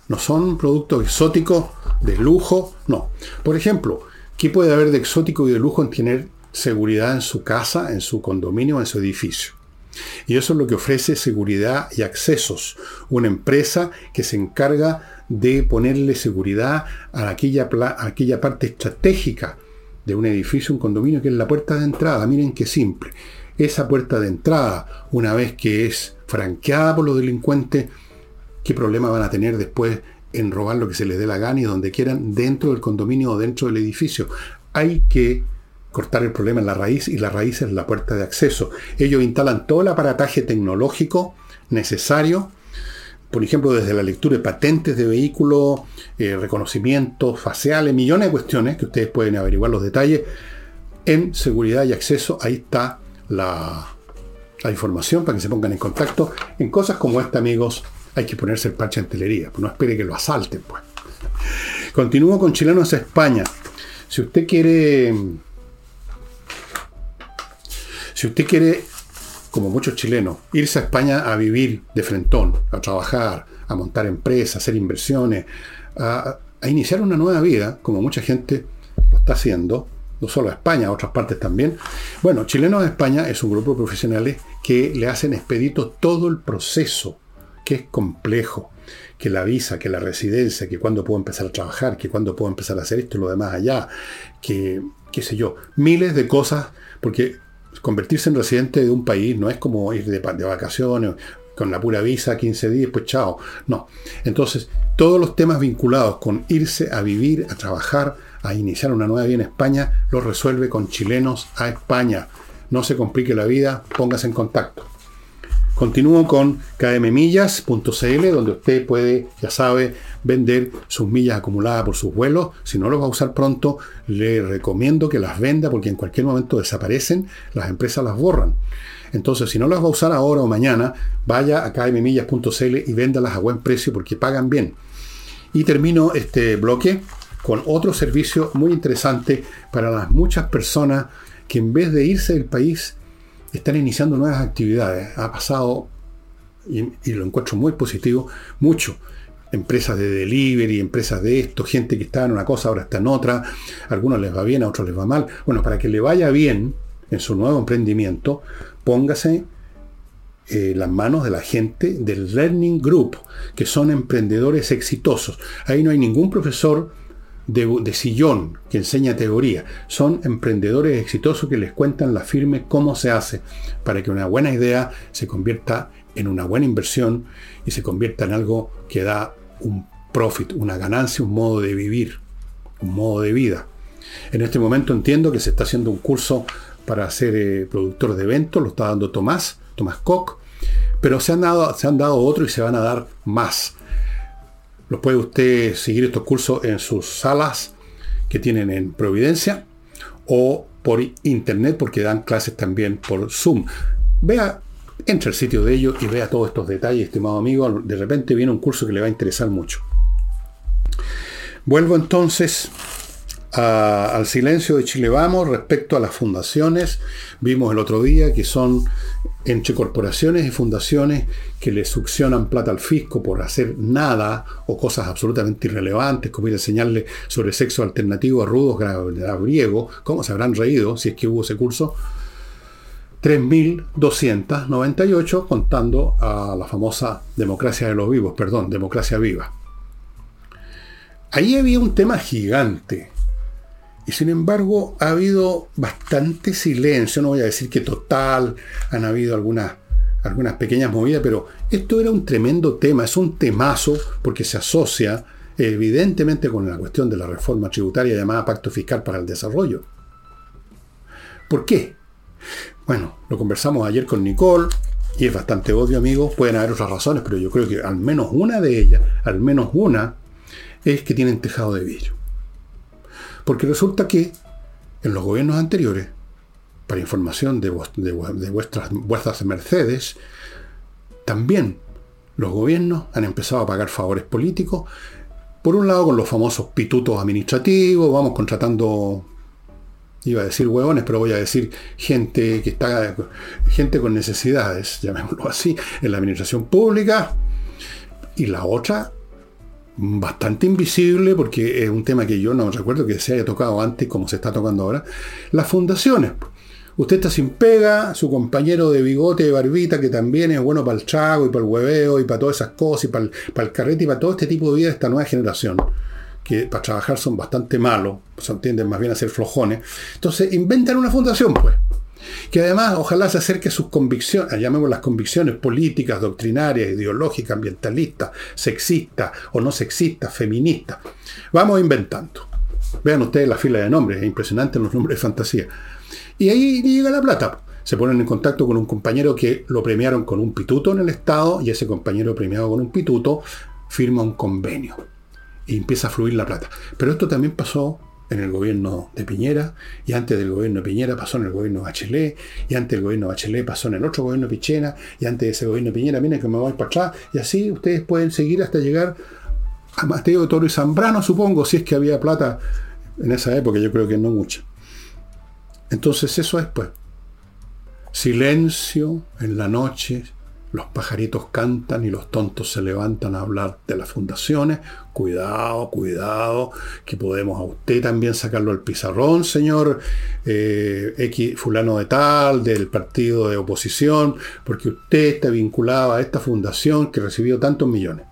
No son productos exóticos de lujo, no. Por ejemplo, ¿qué puede haber de exótico y de lujo en tener seguridad en su casa, en su condominio, en su edificio? Y eso es lo que ofrece seguridad y accesos. Una empresa que se encarga de ponerle seguridad a aquella, aquella parte estratégica de un edificio, un condominio, que es la puerta de entrada. Miren qué simple esa puerta de entrada, una vez que es franqueada por los delincuentes, ¿qué problema van a tener después en robar lo que se les dé la gana y donde quieran dentro del condominio o dentro del edificio? Hay que cortar el problema en la raíz y la raíz es la puerta de acceso. Ellos instalan todo el aparataje tecnológico necesario, por ejemplo, desde la lectura de patentes de vehículos, eh, reconocimientos faciales, millones de cuestiones que ustedes pueden averiguar los detalles en seguridad y acceso. Ahí está la, información para que se pongan en contacto. En cosas como esta, amigos, hay que ponerse el parche en telería, pues no espere que lo asalten. Pues. Continúo con chilenos a España. Si usted quiere, si usted quiere, como muchos chilenos, irse a España a vivir de frentón, a trabajar, a montar empresas, a hacer inversiones, a iniciar una nueva vida, como mucha gente lo está haciendo, no solo a España, a otras partes también. Bueno, Chilenos de España es un grupo de profesionales que le hacen expedito todo el proceso, que es complejo, que la visa, que la residencia, que cuándo puedo empezar a trabajar, que cuándo puedo empezar a hacer esto y lo demás allá, que qué sé yo, miles de cosas, porque convertirse en residente de un país no es como ir de, de vacaciones con la pura visa, 15 días, pues chao. No. Entonces, todos los temas vinculados con irse a vivir, a trabajar, a iniciar una nueva vida en España, lo resuelve con chilenos a España. No se complique la vida, póngase en contacto. Continúo con kmmillas.cl, donde usted puede, ya sabe, vender sus millas acumuladas por sus vuelos. Si no los va a usar pronto, le recomiendo que las venda porque en cualquier momento desaparecen, las empresas las borran. Entonces, si no las va a usar ahora o mañana, vaya a kmmillas.cl y véndalas a buen precio porque pagan bien. Y termino este bloque con otro servicio muy interesante para las muchas personas que en vez de irse del país están iniciando nuevas actividades. Ha pasado, y, lo encuentro muy positivo, mucho. Empresas de delivery, empresas de esto, gente que está en una cosa, ahora está en otra. A algunos les va bien, a otros les va mal. Bueno, para que le vaya bien en su nuevo emprendimiento, póngase eh, las manos de la gente del Learning Group, que son emprendedores exitosos. Ahí no hay ningún profesor de, sillón que enseña teoría. Son emprendedores exitosos que les cuentan la firme cómo se hace para que una buena idea se convierta en una buena inversión y se convierta en algo que da un profit, una ganancia, un modo de vivir, un modo de vida. En este momento entiendo que se está haciendo un curso para ser eh, productor de eventos, lo está dando Tomás, Tomás Koch, pero se han, dado, se han dado otro y se van a dar más. Los puede usted seguir estos cursos en sus salas que tienen en Providencia o por internet porque dan clases también por Zoom. Vea, entre el sitio de ellos y vea todos estos detalles, estimado amigo. De repente viene un curso que le va a interesar mucho. Vuelvo entonces al silencio de Chile Vamos respecto a las fundaciones. Vimos el otro día que son entre corporaciones y fundaciones que le succionan plata al fisco por hacer nada o cosas absolutamente irrelevantes, como ir a enseñarle sobre sexo alternativo a rudos griegos, ¿cómo se habrán reído si es que hubo ese curso? 3.298 contando a la famosa democracia de los vivos, perdón, democracia viva. Ahí había un tema gigante y sin embargo ha habido bastante silencio, no voy a decir que total, han habido algunas, algunas pequeñas movidas, pero esto era un tremendo tema, es un temazo porque se asocia evidentemente con la cuestión de la reforma tributaria llamada Pacto Fiscal para el Desarrollo. ¿Por qué? Bueno, lo conversamos ayer con Nicole y es bastante obvio, amigos, pueden haber otras razones, pero yo creo que al menos una de ellas, al menos una, es que tienen tejado de vidrio. Porque resulta que en los gobiernos anteriores, para información de, vuestras, vuestras mercedes, también los gobiernos han empezado a pagar favores políticos, por un lado con los famosos pitutos administrativos, vamos contratando, iba a decir huevones, pero voy a decir gente que está, gente con necesidades, llamémoslo así, en la administración pública, y la otra bastante invisible, porque es un tema que yo no recuerdo que se haya tocado antes como se está tocando ahora, las fundaciones. Usted está sin pega, su compañero de bigote, de barbita, que también es bueno para el chago y para el hueveo y para todas esas cosas y para el, para el carrete y para todo este tipo de vida de esta nueva generación, que para trabajar son bastante malos, son, tienden más bien a ser flojones. Entonces inventan una fundación, pues que además ojalá se acerque a sus convicciones, llamemos las convicciones políticas, doctrinarias, ideológicas, ambientalistas, sexistas o no sexistas, feministas. Vamos inventando. Vean ustedes la fila de nombres, es impresionante los nombres de fantasía. Y ahí llega la plata. Se ponen en contacto con un compañero que lo premiaron con un pituto en el Estado y ese compañero premiado con un pituto firma un convenio y empieza a fluir la plata. Pero esto también pasó en el gobierno de Piñera, y antes del gobierno de Piñera pasó en el gobierno de Bachelet, y antes del gobierno de Bachelet pasó en el otro gobierno de Pichena, y antes de ese gobierno de Piñera, miren que me voy para atrás, y así ustedes pueden seguir hasta llegar a Mateo Toro y Zambrano, supongo, si es que había plata en esa época, yo creo que no mucha. Entonces eso es pues. Silencio en la noche, los pajaritos cantan y los tontos se levantan a hablar de las fundaciones. Cuidado, cuidado, que podemos a usted también sacarlo al pizarrón, señor eh, X fulano de tal, del partido de oposición, porque usted está vinculado a esta fundación que recibió tantos millones.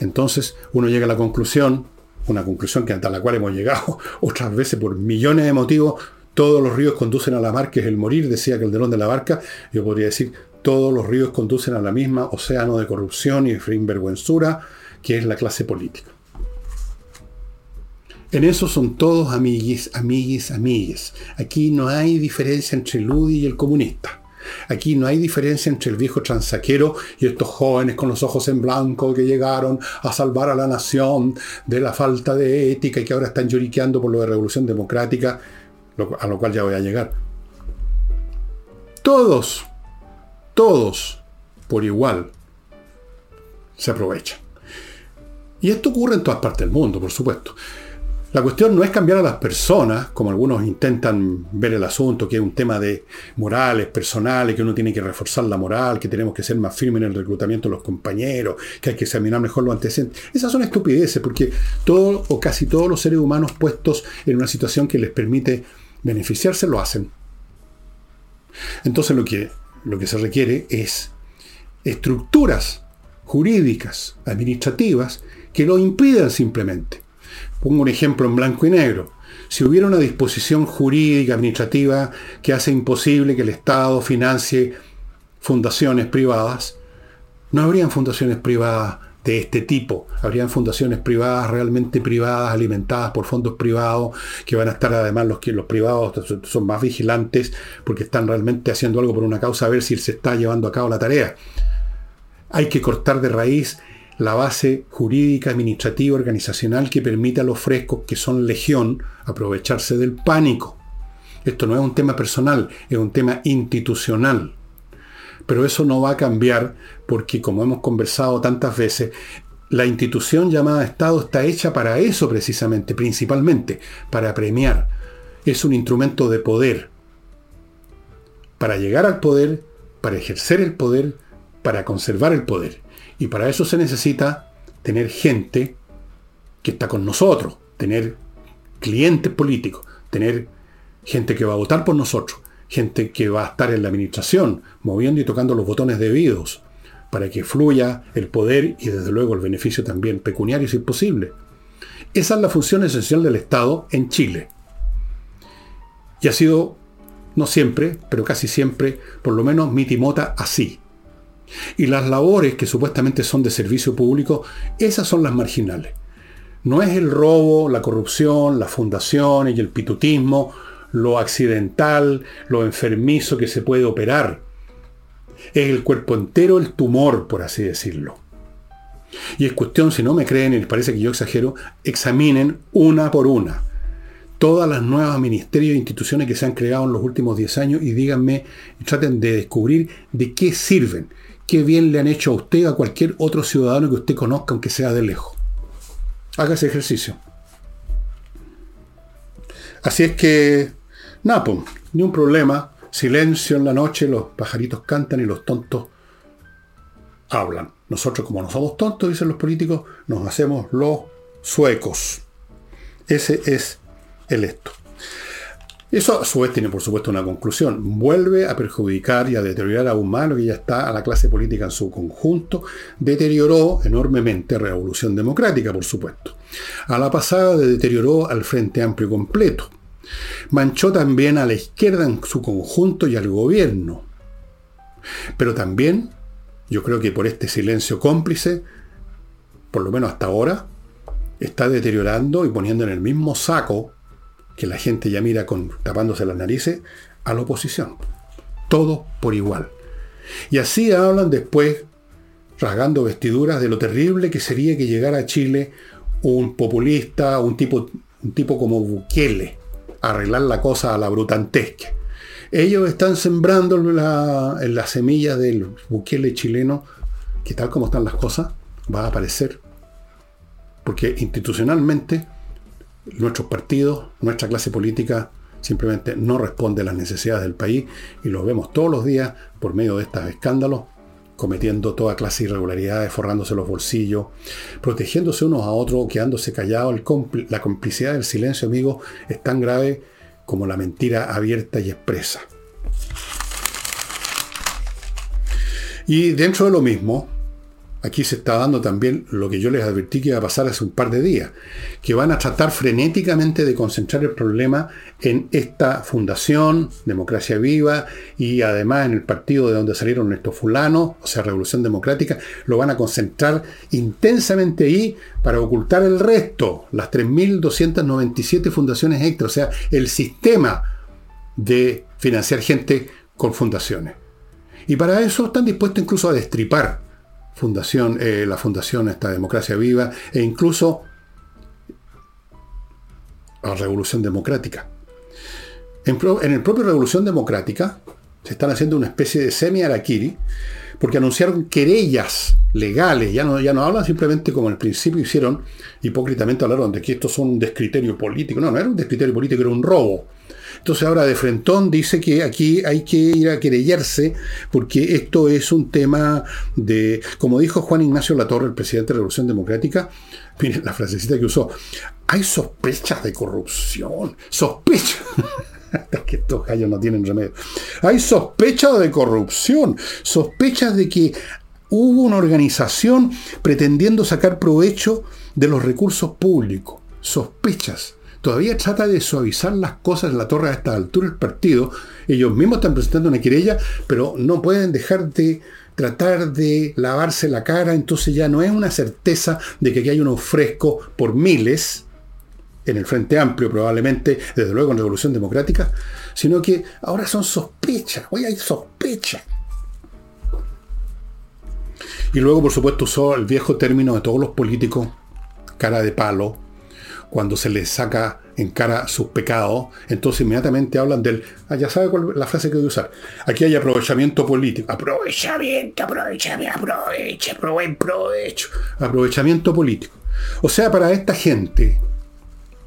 Entonces uno llega a la conclusión, una conclusión que hasta la cual hemos llegado otras veces por millones de motivos, todos los ríos conducen a la mar, que es el morir, decía Calderón de la Barca. Yo podría decir, todos los ríos conducen a la misma océano de corrupción y sinvergüenzura que es la clase política. En eso son todos amiguis, amiguis, amigues. Aquí no hay diferencia entre el Ludi y el comunista. Aquí no hay diferencia entre el viejo transaquero y estos jóvenes con los ojos en blanco que llegaron a salvar a la nación de la falta de ética y que ahora están lloriqueando por lo de revolución democrática, a lo cual ya voy a llegar. Todos, todos, por igual, se aprovechan. Y esto ocurre en todas partes del mundo, por supuesto. La cuestión no es cambiar a las personas, como algunos intentan ver el asunto, que es un tema de morales, personales, que uno tiene que reforzar la moral, que tenemos que ser más firmes en el reclutamiento de los compañeros, que hay que examinar mejor los antecedentes. Esas son estupideces, porque todo o casi todos los seres humanos puestos en una situación que les permite beneficiarse lo hacen. Entonces lo que, lo que se requiere es estructuras jurídicas, administrativas, que lo impidan simplemente. Pongo un ejemplo en blanco y negro. Si hubiera una disposición jurídica, administrativa, que hace imposible que el Estado financie fundaciones privadas, no habrían fundaciones privadas de este tipo. Habrían fundaciones privadas, realmente privadas, alimentadas por fondos privados, que van a estar además los que los privados son más vigilantes porque están realmente haciendo algo por una causa a ver si se está llevando a cabo la tarea. Hay que cortar de raíz la base jurídica, administrativa, organizacional que permite a los frescos, que son legión, aprovecharse del pánico. Esto no es un tema personal, es un tema institucional. Pero eso no va a cambiar porque, como hemos conversado tantas veces, la institución llamada Estado está hecha para eso precisamente, principalmente, para premiar. Es un instrumento de poder. Para llegar al poder, para ejercer el poder, para conservar el poder. Y para eso se necesita tener gente que está con nosotros, tener clientes políticos, tener gente que va a votar por nosotros, gente que va a estar en la administración, moviendo y tocando los botones debidos, para que fluya el poder y desde luego el beneficio también pecuniario si es posible. Esa es la función esencial del Estado en Chile. Y ha sido, no siempre, pero casi siempre, por lo menos mitimota así. Y las labores que supuestamente son de servicio público, esas son las marginales. No es el robo, la corrupción, las fundaciones y el pitutismo, lo accidental, lo enfermizo que se puede operar. Es el cuerpo entero el tumor, por así decirlo. Y es cuestión, si no me creen y les parece que yo exagero, examinen una por una todas las nuevas ministerios e instituciones que se han creado en los últimos 10 años y díganme, traten de descubrir de qué sirven qué bien le han hecho a usted a cualquier otro ciudadano que usted conozca, aunque sea de lejos. Haga ese ejercicio. Así es que, nada, ni un problema. Silencio en la noche, los pajaritos cantan y los tontos hablan. Nosotros, como no somos tontos, dicen los políticos, nos hacemos los suecos. Ese es el esto. Eso a su vez tiene por supuesto una conclusión. Vuelve a perjudicar y a deteriorar aún más lo que ya está a la clase política en su conjunto. Deterioró enormemente la Revolución Democrática, por supuesto. A la pasada deterioró al Frente Amplio completo. Manchó también a la izquierda en su conjunto y al gobierno. Pero también, yo creo que por este silencio cómplice, por lo menos hasta ahora, está deteriorando y poniendo en el mismo saco que la gente ya mira tapándose las narices, a la oposición. Todo por igual. Y así hablan después, rasgando vestiduras, de lo terrible que sería que llegara a Chile un populista, un tipo, un tipo como Bukele, arreglar la cosa a la brutantesca. Ellos están sembrando la, en las semillas del Bukele chileno, que tal como están las cosas, va a aparecer. Porque institucionalmente nuestros partidos, nuestra clase política simplemente no responde a las necesidades del país y lo vemos todos los días por medio de estos escándalos, cometiendo toda clase de irregularidades, forrándose los bolsillos, protegiéndose unos a otros, quedándose callados. la complicidad del silencio, amigo, es tan grave como la mentira abierta y expresa. Y dentro de lo mismo, aquí se está dando también lo que yo les advertí que iba a pasar hace un par de días, que van a tratar frenéticamente de concentrar el problema en esta fundación, Democracia Viva, y además en el partido de donde salieron estos fulanos, o sea, Revolución Democrática, lo van a concentrar intensamente ahí para ocultar el resto, las 3.297 fundaciones extra, o sea, el sistema de financiar gente con fundaciones. Y para eso están dispuestos incluso a destripar fundación, eh, la fundación esta Democracia Viva e incluso la Revolución Democrática. En, en, el propio Revolución Democrática se están haciendo una especie de semi-araquiri porque anunciaron querellas legales, ya no, ya no hablan simplemente como al principio hicieron, hipócritamente hablaron de que esto son un descriterio político. No, no era un descriterio político, era un robo. Entonces ahora de Frentón dice que aquí hay que ir a querellarse porque esto es un tema de, como dijo Juan Ignacio Latorre, el presidente de la Revolución Democrática, miren la frasecita que usó, hay sospechas de corrupción, sospechas. Hasta que estos gallos no tienen remedio. Hay sospechas de corrupción, sospechas de que hubo una organización pretendiendo sacar provecho de los recursos públicos. Sospechas todavía trata de suavizar las cosas en la torre a esta altura del partido. Ellos mismos están presentando una querella, pero no pueden dejar de tratar de lavarse la cara, entonces ya no es una certeza de que aquí hay unos frescos por miles, en el Frente Amplio probablemente, desde luego en Revolución Democrática, sino que ahora son sospechas, hoy hay sospechas. Y luego, por supuesto, usó el viejo término de todos los políticos, cara de palo, cuando se les saca en cara sus pecados, entonces inmediatamente hablan del, ah, ya sabe cuál la frase que voy a usar. Aquí hay aprovechamiento político. Aprovechamiento, aprovechamiento, aprovecha, provecho. Aprovechamiento político. O sea, para esta gente,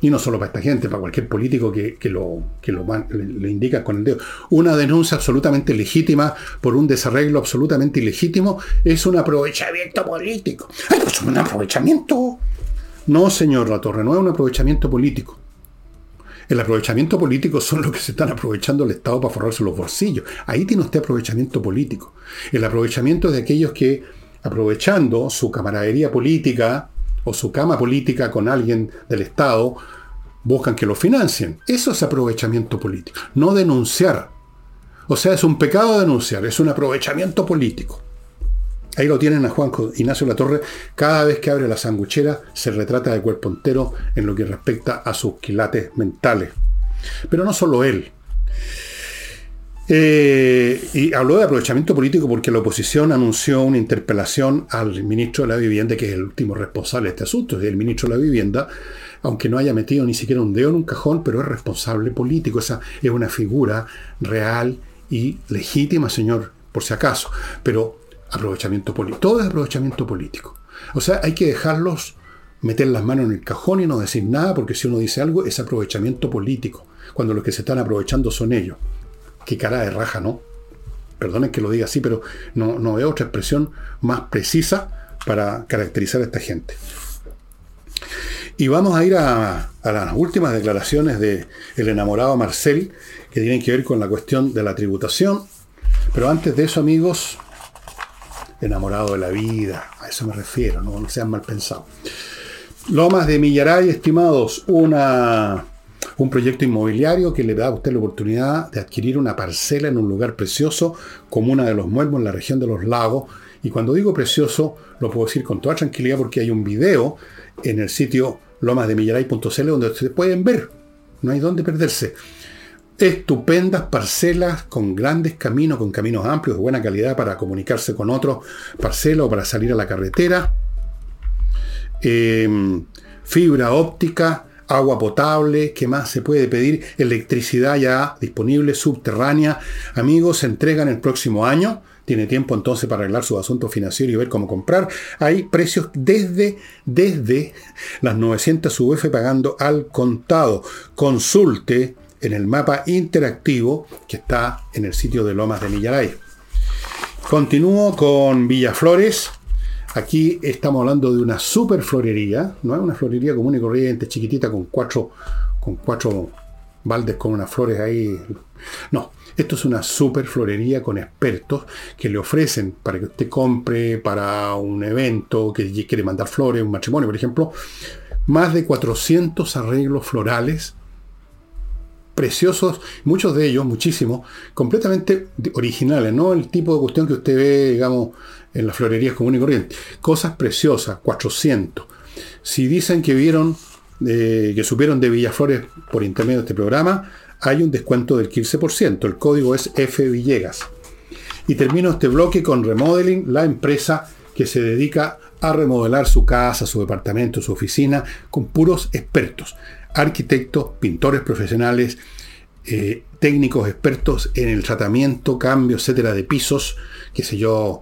y no solo para esta gente, para cualquier político que, lo, que lo le, indica con el dedo, una denuncia absolutamente legítima por un desarreglo absolutamente ilegítimo es un aprovechamiento político. Ay, pues un aprovechamiento no, señor La Torre, no es un aprovechamiento político. El aprovechamiento político son los que se están aprovechando el Estado para forrarse los bolsillos. Ahí tiene usted aprovechamiento político. El aprovechamiento de aquellos que, aprovechando su camaradería política o su cama política con alguien del Estado, buscan que lo financien. Eso es aprovechamiento político. No denunciar. O sea, es un pecado denunciar, es un aprovechamiento político. Ahí lo tienen a Juan Ignacio Latorre. Cada vez que abre la sanguchera se retrata de cuerpo entero en lo que respecta a sus quilates mentales. Pero no solo él. Eh, y habló de aprovechamiento político porque la oposición anunció una interpelación al ministro de la Vivienda, que es el último responsable de este asunto, es el ministro de la Vivienda, aunque no haya metido ni siquiera un dedo en un cajón, pero es responsable político. Esa es una figura real y legítima, señor, por si acaso. Pero aprovechamiento político. Todo es aprovechamiento político. O sea, hay que dejarlos meter las manos en el cajón y no decir nada, porque si uno dice algo es aprovechamiento político, cuando los que se están aprovechando son ellos. Qué cara de raja, ¿no? Perdonen que lo diga así, pero no, no veo otra expresión más precisa para caracterizar a esta gente. Y vamos a ir a, a las últimas declaraciones del el enamorado Marcel, que tienen que ver con la cuestión de la tributación. Pero antes de eso, amigos, enamorado de la vida, a eso me refiero, no, sean mal pensados. Lomas de Millaray, estimados, una, un proyecto inmobiliario que le da a usted la oportunidad de adquirir una parcela en un lugar precioso, como una de los muermos en la región de los lagos. Y cuando digo precioso, lo puedo decir con toda tranquilidad porque hay un video en el sitio lomasdemillaray.cl donde ustedes pueden ver. No hay dónde perderse estupendas parcelas con grandes caminos, con caminos amplios de buena calidad para comunicarse con otros parcelas o para salir a la carretera. Em, fibra óptica, agua potable, ¿qué más se puede pedir? Electricidad ya disponible, subterránea. Amigos, se entregan el próximo año. Tiene tiempo entonces para arreglar su asunto financiero y ver cómo comprar. Hay precios desde, desde las 900 UF pagando al contado. Consulte en el mapa interactivo que está en el sitio de Lomas de Millaray. Continúo con Villaflores. Aquí estamos hablando de una super florería, no es una florería común y corriente, chiquitita, con cuatro, con cuatro baldes con unas flores ahí. No, esto es una super florería con expertos que le ofrecen para que usted compre para un evento, que quiere mandar flores, un matrimonio, por ejemplo, más de 400 arreglos florales preciosos, muchos de ellos, muchísimos, completamente originales, no el tipo de cuestión que usted ve, digamos, en las florerías común y corriente. Cosas preciosas, 400. Si dicen que vieron, eh, que supieron de Villaflores por intermedio de este programa, hay un descuento del 15%. El código es F Villegas. Y termino este bloque con Remodeling, la empresa que se dedica a remodelar su casa, su departamento, su oficina, con puros expertos, arquitectos, pintores profesionales, eh, técnicos expertos en el tratamiento, cambio, etcétera, de pisos, qué sé yo,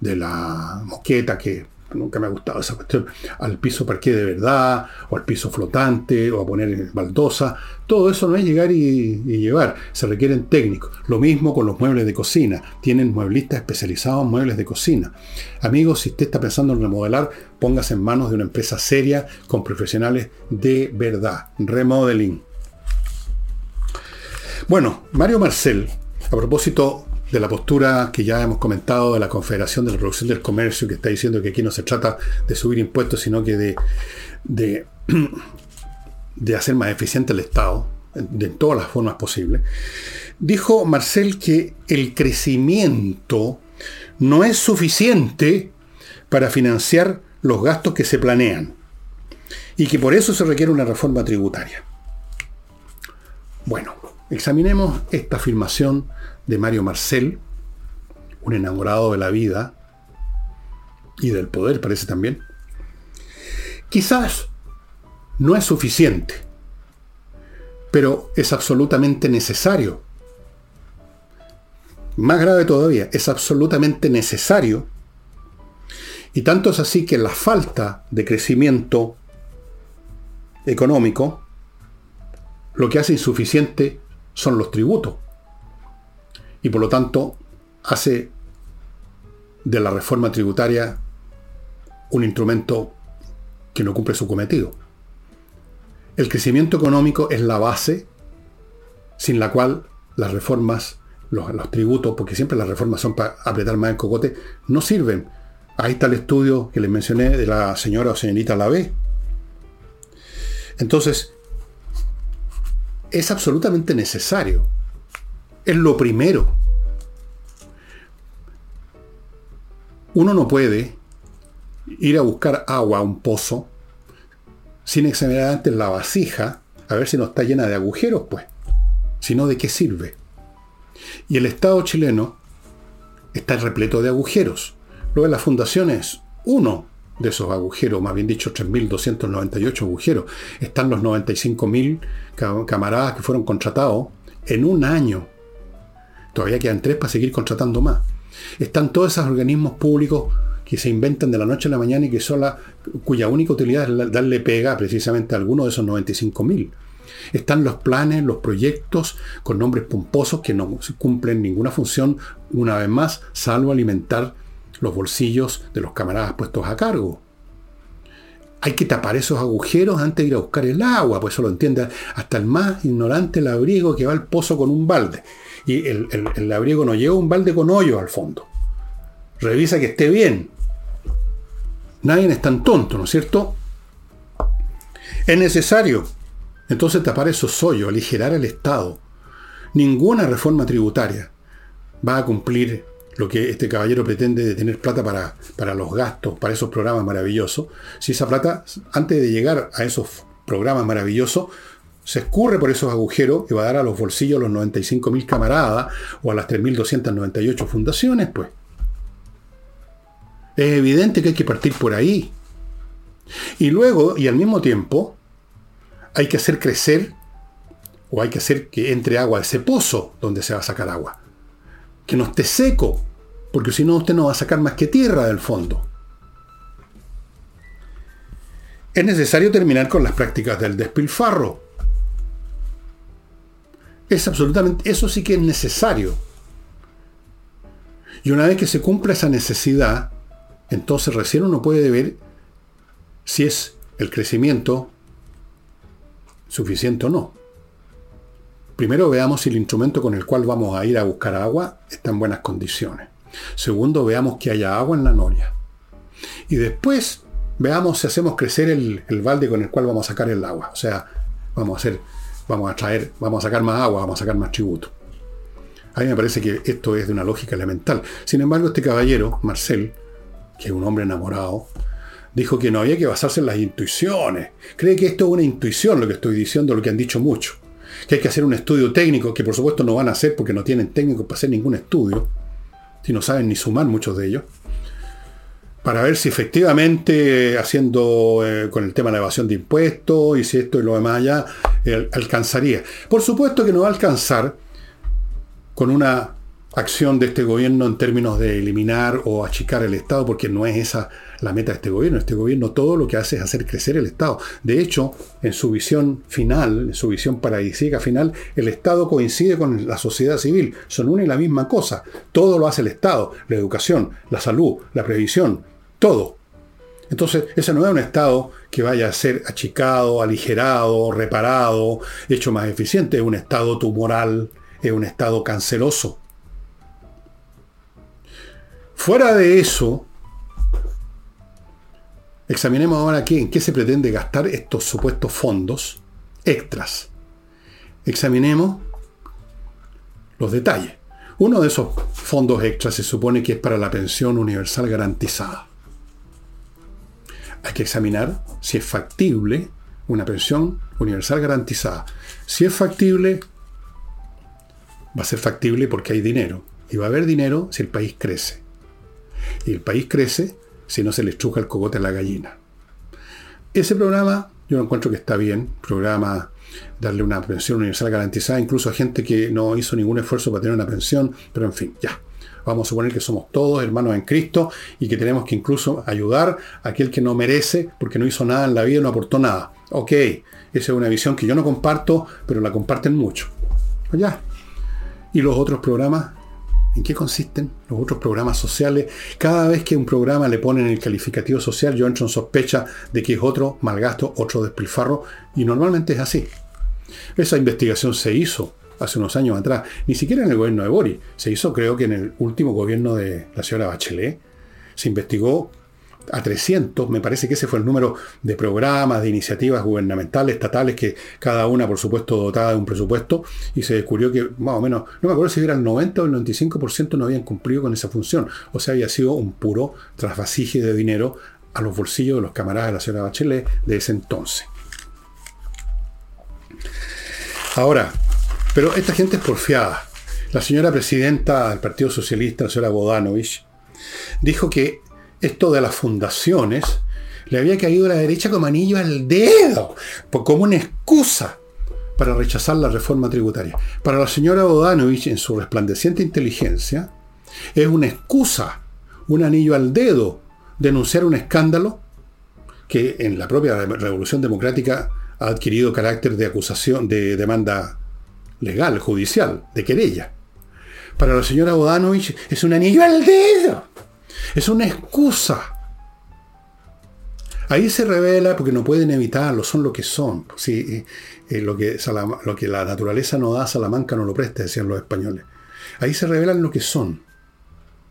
de la moqueta que nunca me ha gustado esa cuestión, al piso parqué de verdad, o al piso flotante, o a poner baldosa. Todo eso no es llegar y, llevar, se requieren técnicos. Lo mismo con los muebles de cocina. Tienen mueblistas especializados en muebles de cocina. Amigos, si usted está pensando en remodelar, póngase en manos de una empresa seria con profesionales de verdad. Remodeling. Bueno, Mario Marcel, a propósito de la postura que ya hemos comentado de la Confederación de la Producción del Comercio, que está diciendo que aquí no se trata de subir impuestos, sino que de, de, hacer más eficiente el Estado, de todas las formas posibles, dijo Marcel que el crecimiento no es suficiente para financiar los gastos que se planean y que por eso se requiere una reforma tributaria. Bueno, examinemos esta afirmación de Mario Marcel, un enamorado de la vida y del poder, parece también. Quizás no es suficiente, pero es absolutamente necesario. Más grave todavía, es absolutamente necesario. Y tanto es así que la falta de crecimiento económico lo que hace insuficiente son los tributos y por lo tanto hace de la reforma tributaria un instrumento que no cumple su cometido. El crecimiento económico es la base sin la cual las reformas, los, tributos, porque siempre las reformas son para apretar más el cocote, no sirven. Ahí está el estudio que les mencioné de la señora o señorita Lavé. Entonces, es absolutamente necesario es lo primero. Uno no puede ir a buscar agua a un pozo sin examinar antes la vasija a ver si no está llena de agujeros, pues. Sino de qué sirve. Y el Estado chileno está repleto de agujeros. Luego la fundación es uno de esos agujeros, más bien dicho 3.298 agujeros. Están los 95.000 camaradas que fueron contratados en un año Todavía quedan tres para seguir contratando más. Están todos esos organismos públicos que se inventan de la noche a la mañana y que son cuya única utilidad es darle pega precisamente a alguno de esos 95.000. Están los planes, los proyectos con nombres pomposos que no cumplen ninguna función, una vez más, salvo alimentar los bolsillos de los camaradas puestos a cargo. Hay que tapar esos agujeros antes de ir a buscar el agua, pues eso lo entiende hasta el más ignorante labriego que va al pozo con un balde y el, el, labriego no lleva un balde con hoyo al fondo. Revisa que esté bien. Nadie es tan tonto, ¿no es cierto? Es necesario entonces tapar esos hoyos, aligerar el Estado. Ninguna reforma tributaria va a cumplir lo que este caballero pretende de tener plata para, para los gastos, para esos programas maravillosos, si esa plata, antes de llegar a esos programas maravillosos, se escurre por esos agujeros y va a dar a los bolsillos los 95.000 camaradas o a las 3.298 fundaciones, pues. Es evidente que hay que partir por ahí. Y luego, y al mismo tiempo, hay que hacer crecer o hay que hacer que entre agua a ese pozo donde se va a sacar agua. Que no esté seco, porque si no usted no va a sacar más que tierra del fondo. Es necesario terminar con las prácticas del despilfarro es absolutamente, eso sí que es necesario. Y una vez que se cumpla esa necesidad, entonces recién uno puede ver si es el crecimiento suficiente o no. primero veamos si el instrumento con el cual vamos a ir a buscar agua está en buenas condiciones. Segundo, veamos que haya agua en la noria. Y después veamos si hacemos crecer el, balde con el cual vamos a sacar el agua. O sea, vamos a hacer, vamos a traer, vamos a sacar más agua, vamos a sacar más tributo. A mí me parece que esto es de una lógica elemental. Sin embargo, este caballero, Marcel, que es un hombre enamorado, dijo que no había que basarse en las intuiciones. Cree que esto es una intuición lo que estoy diciendo, lo que han dicho muchos. Que hay que hacer un estudio técnico, que por supuesto no van a hacer porque no tienen técnicos para hacer ningún estudio, si no saben ni sumar muchos de ellos, para ver si efectivamente haciendo eh, con el tema de la evasión de impuestos y si esto y lo demás ya eh, alcanzaría. Por supuesto que no va a alcanzar con una acción de este gobierno en términos de eliminar o achicar el Estado, porque no es esa la meta de este gobierno. Este gobierno todo lo que hace es hacer crecer el Estado. De hecho, en su visión final, en su visión paradisíaca final, el Estado coincide con la sociedad civil. Son una y la misma cosa. Todo lo hace el Estado. La educación, la salud, la previsión, todo. Entonces, ese no es un Estado que vaya a ser achicado, aligerado, reparado, hecho más eficiente. Es un Estado tumoral, es un Estado canceroso. Fuera de eso, examinemos ahora qué, en qué se pretende gastar estos supuestos fondos extras. Examinemos los detalles. Uno de esos fondos extras se supone que es para la pensión universal garantizada. Hay que examinar si es factible una pensión universal garantizada. Si es factible, va a ser factible porque hay dinero. Y va a haber dinero si el país crece. Y el país crece si no se le estruja el cogote a la gallina. Ese programa yo encuentro que está bien, programa darle una pensión universal garantizada, incluso a gente que no hizo ningún esfuerzo para tener una pensión, pero en fin, ya. Vamos a suponer que somos todos hermanos en Cristo y que tenemos que incluso ayudar a aquel que no merece porque no hizo nada en la vida no aportó nada. Ok, esa es una visión que yo no comparto, pero la comparten mucho. Ya. ¿Y los otros programas? ¿En qué consisten los otros programas sociales? Cada vez que un programa le ponen el calificativo social, yo entro en sospecha de que es otro malgasto, otro despilfarro, y normalmente es así. Esa investigación se hizo hace unos años atrás, ni siquiera en el gobierno de Boris, se hizo creo que en el último gobierno de la señora Bachelet, se investigó a 300, me parece que ese fue el número de programas, de iniciativas gubernamentales, estatales, que cada una, por supuesto, dotada de un presupuesto, y se descubrió que más o menos, no me acuerdo si era el 90 o el 95% no habían cumplido con esa función. O sea, había sido un puro trasvasije de dinero a los bolsillos de los camaradas de la señora Bachelet de ese entonces. Ahora, pero esta gente es porfiada. La señora presidenta del Partido Socialista, la señora Bodanovich, dijo que esto de las fundaciones le había caído a la derecha como anillo al dedo, como una excusa para rechazar la reforma tributaria. Para la señora Bodanovich, en su resplandeciente inteligencia, es una excusa, un anillo al dedo, denunciar un escándalo que en la propia revolución democrática ha adquirido carácter de acusación, de demanda legal, judicial, de querella. Para la señora Bodanovich es un anillo al dedo. Es una excusa. Ahí se revela, porque no pueden evitarlo, son lo que son. Sí, eh, lo, que lo que la naturaleza no da, Salamanca no lo presta, decían los españoles. Ahí se revelan lo que son.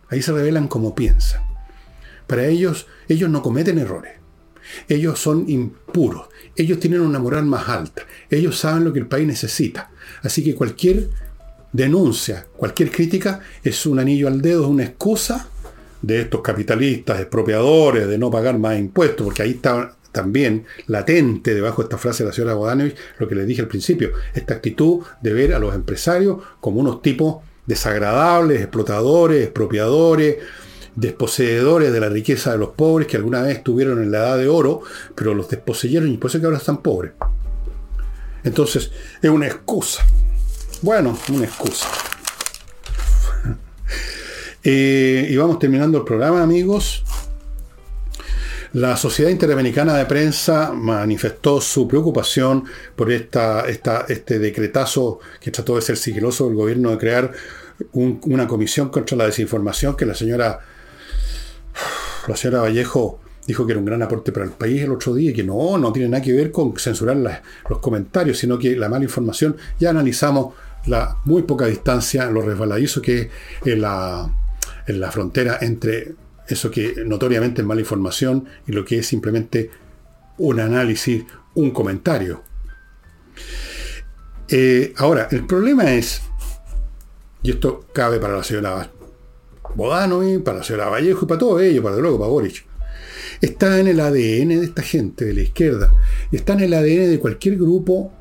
Ahí se revelan como piensan. Para ellos, ellos no cometen errores. Ellos son impuros. Ellos tienen una moral más alta. Ellos saben lo que el país necesita. Así que cualquier denuncia, cualquier crítica es un anillo al dedo, es una excusa de estos capitalistas, expropiadores, de no pagar más impuestos, porque ahí está también latente debajo de esta frase de la señora Bodanovich lo que les dije al principio, esta actitud de ver a los empresarios como unos tipos desagradables, explotadores, expropiadores, desposeedores de la riqueza de los pobres que alguna vez estuvieron en la edad de oro, pero los desposeyeron y por eso que ahora están pobres. Entonces, es una excusa. Bueno, una excusa. Eh, y vamos terminando el programa, amigos. La Sociedad Interamericana de Prensa manifestó su preocupación por esta, este decretazo que trató de ser sigiloso del gobierno de crear una comisión contra la desinformación que la señora, la señora Vallejo dijo que era un gran aporte para el país el otro día y que no, no tiene nada que ver con censurar los comentarios, sino que la mala información, ya analizamos la muy poca distancia, lo resbaladizo que es la, en la frontera entre eso que notoriamente es mala información y lo que es simplemente un análisis, un comentario. Eh, ahora, el problema es, y esto cabe para la señora Bodano y para la señora Vallejo y para todo ello, para luego para Boric, está en el ADN de esta gente de la izquierda, está en el ADN de cualquier grupo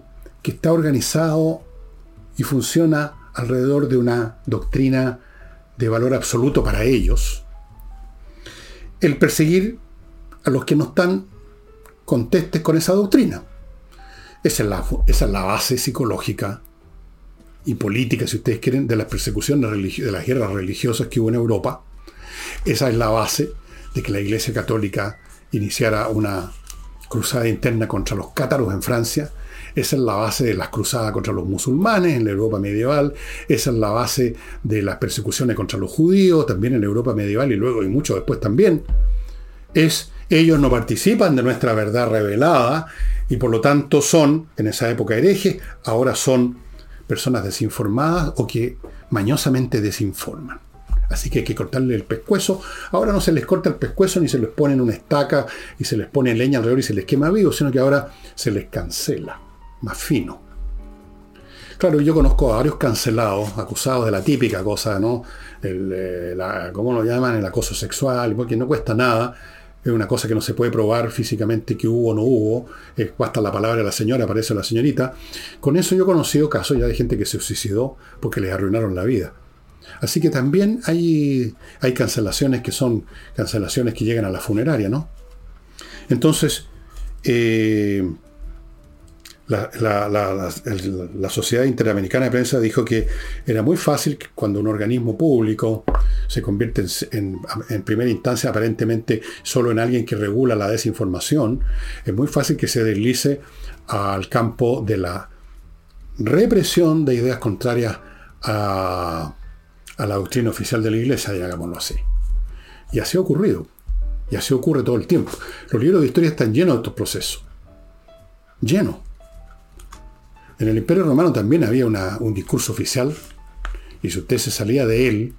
que está organizado y funciona alrededor de una doctrina de valor absoluto para ellos, el perseguir a los que no están contestes con esa doctrina. Esa es la, esa es la base psicológica y política, si ustedes quieren, de las persecuciones de las guerras religiosas que hubo en Europa. Esa es la base de que la Iglesia Católica iniciara una cruzada interna contra los cátaros en Francia. Esa es la base de las cruzadas contra los musulmanes en la Europa medieval. Esa es la base de las persecuciones contra los judíos, también en la Europa medieval y luego y mucho después también. Es ellos no participan de nuestra verdad revelada y por lo tanto son, en esa época herejes, ahora son personas desinformadas o que mañosamente desinforman. Así que hay que cortarle el pescuezo. Ahora no se les corta el pescuezo ni se les pone en una estaca y se les pone leña alrededor y se les quema vivo, sino que ahora se les cancela, más fino. Claro, yo conozco a varios cancelados, acusados de la típica cosa, ¿no? Eh, ¿Cómo lo llaman? El acoso sexual, porque no cuesta nada es una cosa que no se puede probar físicamente que hubo o no hubo, basta la palabra de la señora, aparece la señorita. Con eso yo he conocido casos ya de gente que se suicidó porque les arruinaron la vida. Así que también hay, hay cancelaciones que son cancelaciones que llegan a la funeraria, ¿no? Entonces, eh, la, Sociedad Interamericana de Prensa dijo que era muy fácil cuando un organismo público se convierte en, primera instancia aparentemente solo en alguien que regula la desinformación, es muy fácil que se deslice al campo de la represión de ideas contrarias a, a la doctrina oficial de la Iglesia, digámoslo así. Y así ha ocurrido. Y así ocurre todo el tiempo. Los libros de historia están llenos de estos procesos. Llenos. En el Imperio Romano también había un discurso oficial, y si usted se salía de él,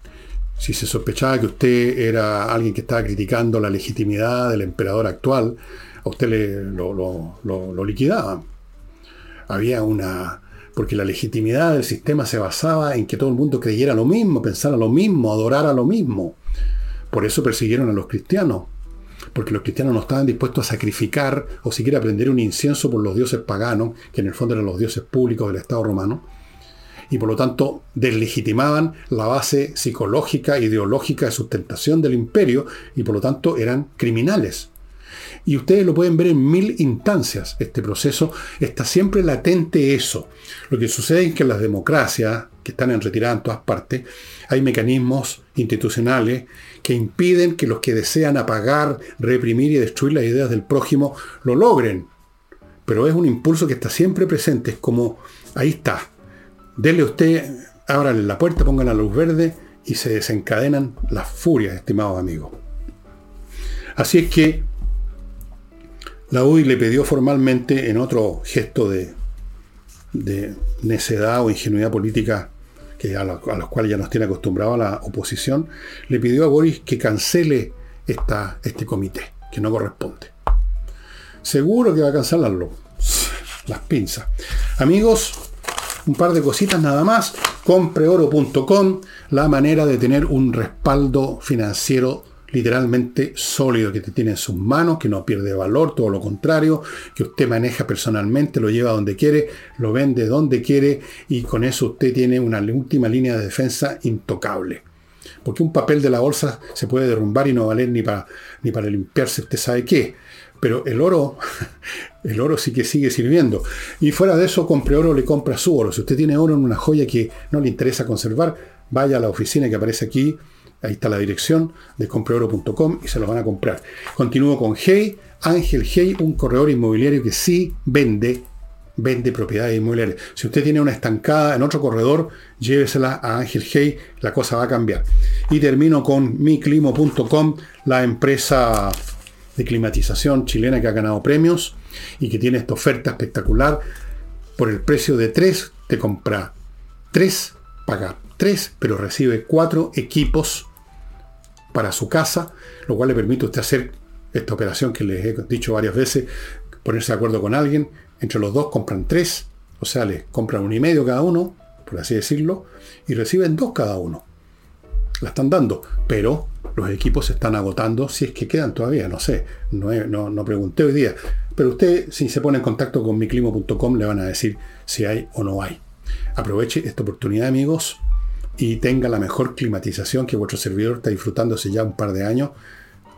si se sospechaba que usted era alguien que estaba criticando la legitimidad del emperador actual, a usted le, lo, lo, liquidaban. Había una... Porque la legitimidad del sistema se basaba en que todo el mundo creyera lo mismo, pensara lo mismo, adorara lo mismo. Por eso persiguieron a los cristianos porque los cristianos no estaban dispuestos a sacrificar o siquiera prender un incienso por los dioses paganos, que en el fondo eran los dioses públicos del Estado romano, y por lo tanto deslegitimaban la base psicológica, ideológica de sustentación del imperio, y por lo tanto eran criminales. Y ustedes lo pueden ver en mil instancias. Este proceso está siempre latente eso. Lo que sucede es que en las democracias, que están en retirada en todas partes, hay mecanismos institucionales que impiden que los que desean apagar, reprimir y destruir las ideas del prójimo lo logren. Pero es un impulso que está siempre presente. Es como, ahí está. Dele usted, ábrale la puerta, pongan la luz verde y se desencadenan las furias, estimados amigos. Así es que la UDI le pidió formalmente, en otro gesto de, de necedad o ingenuidad política que a, los cuales ya nos tiene acostumbrado la oposición, le pidió a Boris que cancele esta, este comité, que no corresponde. Seguro que va a cancelarlo. Las pinzas. Amigos, un par de cositas nada más. Compreoro.com, la manera de tener un respaldo financiero literalmente sólido que te tiene en sus manos, que no pierde valor, todo lo contrario, que usted maneja personalmente, lo lleva donde quiere, lo vende donde quiere y con eso usted tiene una última línea de defensa intocable. Porque un papel de la bolsa se puede derrumbar y no valer ni para, ni para limpiarse usted sabe qué. Pero el oro, el oro sí que sigue sirviendo. Y fuera de eso, compre oro, le compra su oro. Si usted tiene oro en una joya que no le interesa conservar, vaya a la oficina que aparece aquí, Ahí está la dirección de compreoro.com y se lo van a comprar. Continúo con Hey, Ángel Hey, un corredor inmobiliario que sí vende, vende propiedades inmobiliarias. Si usted tiene una estancada en otro corredor, llévesela a Ángel Hey, la cosa va a cambiar. Y termino con miclimo.com, la empresa de climatización chilena que ha ganado premios y que tiene esta oferta espectacular. Por el precio de 3 te compra 3, paga 3, pero recibe 4 equipos para su casa, lo cual le permite a usted hacer esta operación que les he dicho varias veces, ponerse de acuerdo con alguien, entre los dos compran 3, o sea, les compran un y medio cada uno, por así decirlo, y reciben dos cada uno. La están dando, pero los equipos se están agotando, si es que quedan todavía, no sé, no, no, no pregunté hoy día. Pero usted, si se pone en contacto con miclimo.com, le van a decir si hay o no hay. Aproveche esta oportunidad, amigos, y tenga la mejor climatización que vuestro servidor está disfrutando hace ya un par de años.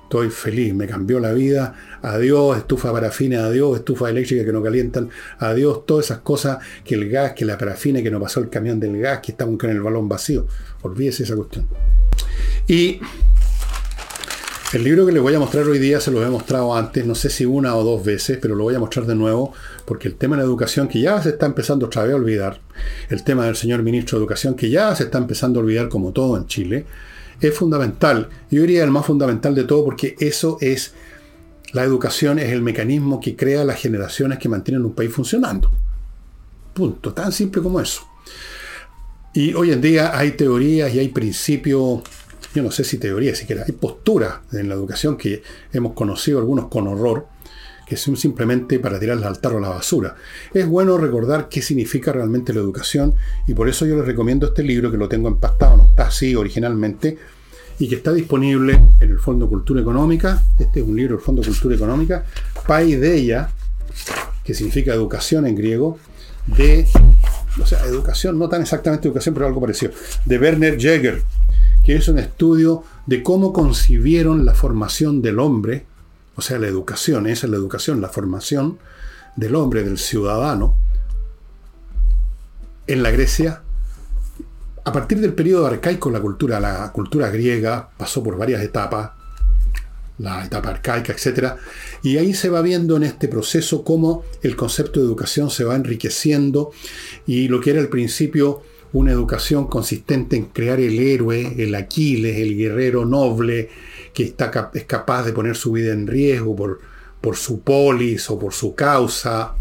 Estoy feliz, me cambió la vida. Adiós, estufa parafina, adiós, estufa eléctrica que no calientan, adiós, todas esas cosas, que el gas, que la parafina, que no pasó el camión del gas, que estamos con el balón vacío. Olvídese esa cuestión. Y el libro que les voy a mostrar hoy día se lo he mostrado antes, no sé si una o dos veces, pero lo voy a mostrar de nuevo, porque el tema de la educación, que ya se está empezando otra vez a olvidar, el tema del señor ministro de Educación, que ya se está empezando a olvidar como todo en Chile, es fundamental. Yo diría el más fundamental de todo, porque eso es, la educación es el mecanismo que crea las generaciones que mantienen un país funcionando. Punto, tan simple como eso. Y hoy en día hay teorías y hay principios yo no sé si teoría siquiera, hay posturas en la educación que hemos conocido algunos con horror, que son simplemente para tirarlas al tarro a la basura. Es bueno recordar qué significa realmente la educación y por eso yo les recomiendo este libro que lo tengo empastado, no está así originalmente, y que está disponible en el Fondo Cultura Económica. Este es un libro del Fondo Cultura Económica, Paideia, que significa educación en griego, de, o sea, educación, no tan exactamente educación, pero algo parecido, de Werner Jäger que es un estudio de cómo concibieron la formación del hombre, o sea, la educación, esa es la educación, la formación del hombre, del ciudadano, en la Grecia. A partir del periodo arcaico, la cultura, la cultura griega pasó por varias etapas, la etapa arcaica, etc. Y ahí se va viendo en este proceso cómo el concepto de educación se va enriqueciendo y lo que era al principio una educación consistente en crear el héroe, el Aquiles, el guerrero noble, que está, es capaz de poner su vida en riesgo por, por su polis o por su causa.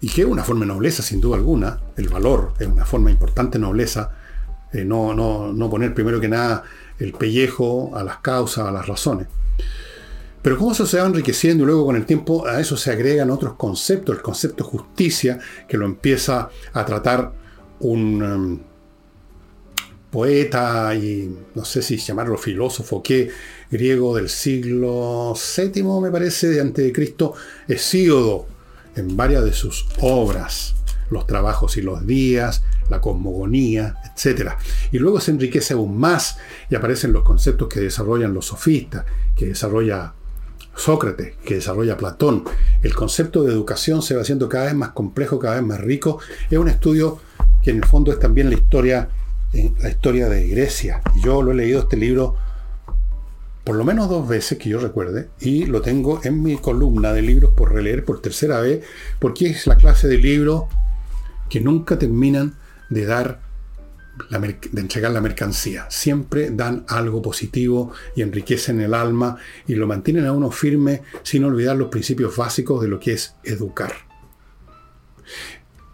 Y que es una forma de nobleza, sin duda alguna. El valor es una forma importante de nobleza. Eh, no, no, no poner primero que nada el pellejo a las causas, a las razones. Pero cómo eso se va enriqueciendo y luego con el tiempo a eso se agregan otros conceptos, el concepto justicia, que lo empieza a tratar un um, poeta y no sé si llamarlo filósofo, que griego del siglo VII, me parece, de antes de Cristo, Hesíodo, en varias de sus obras, los trabajos y los días, la cosmogonía, etc. Y luego se enriquece aún más y aparecen los conceptos que desarrollan los sofistas, que desarrolla Sócrates, que desarrolla Platón. El concepto de educación se va haciendo cada vez más complejo, cada vez más rico. Es un estudio que en el fondo es también la historia, eh, la historia de Grecia. Yo lo he leído este libro por lo menos dos veces que yo recuerde y lo tengo en mi columna de libros por releer por tercera vez porque es la clase de libros que nunca terminan de dar de entregar la mercancía. Siempre dan algo positivo y enriquecen el alma y lo mantienen a uno firme sin olvidar los principios básicos de lo que es educar.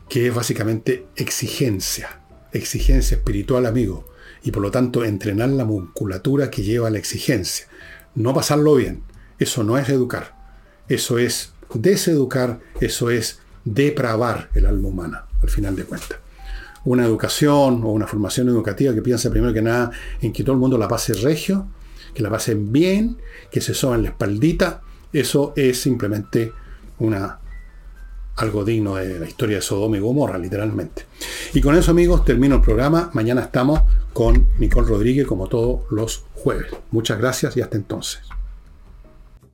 Que es básicamente exigencia, exigencia espiritual, amigo. Y por lo tanto entrenar la musculatura que lleva a la exigencia. No pasarlo bien. Eso no es educar. Eso es deseducar, eso es depravar el alma humana, al final de cuentas una educación o una formación educativa que piensa primero que nada en que todo el mundo la pase regio, que la pasen bien, que se soben la espaldita, eso es simplemente una, algo digno de la historia de Sodoma y Gomorra, literalmente. Y con eso, amigos, termino el programa. Mañana estamos con Nicole Rodríguez, como todos los jueves. Muchas gracias y hasta entonces.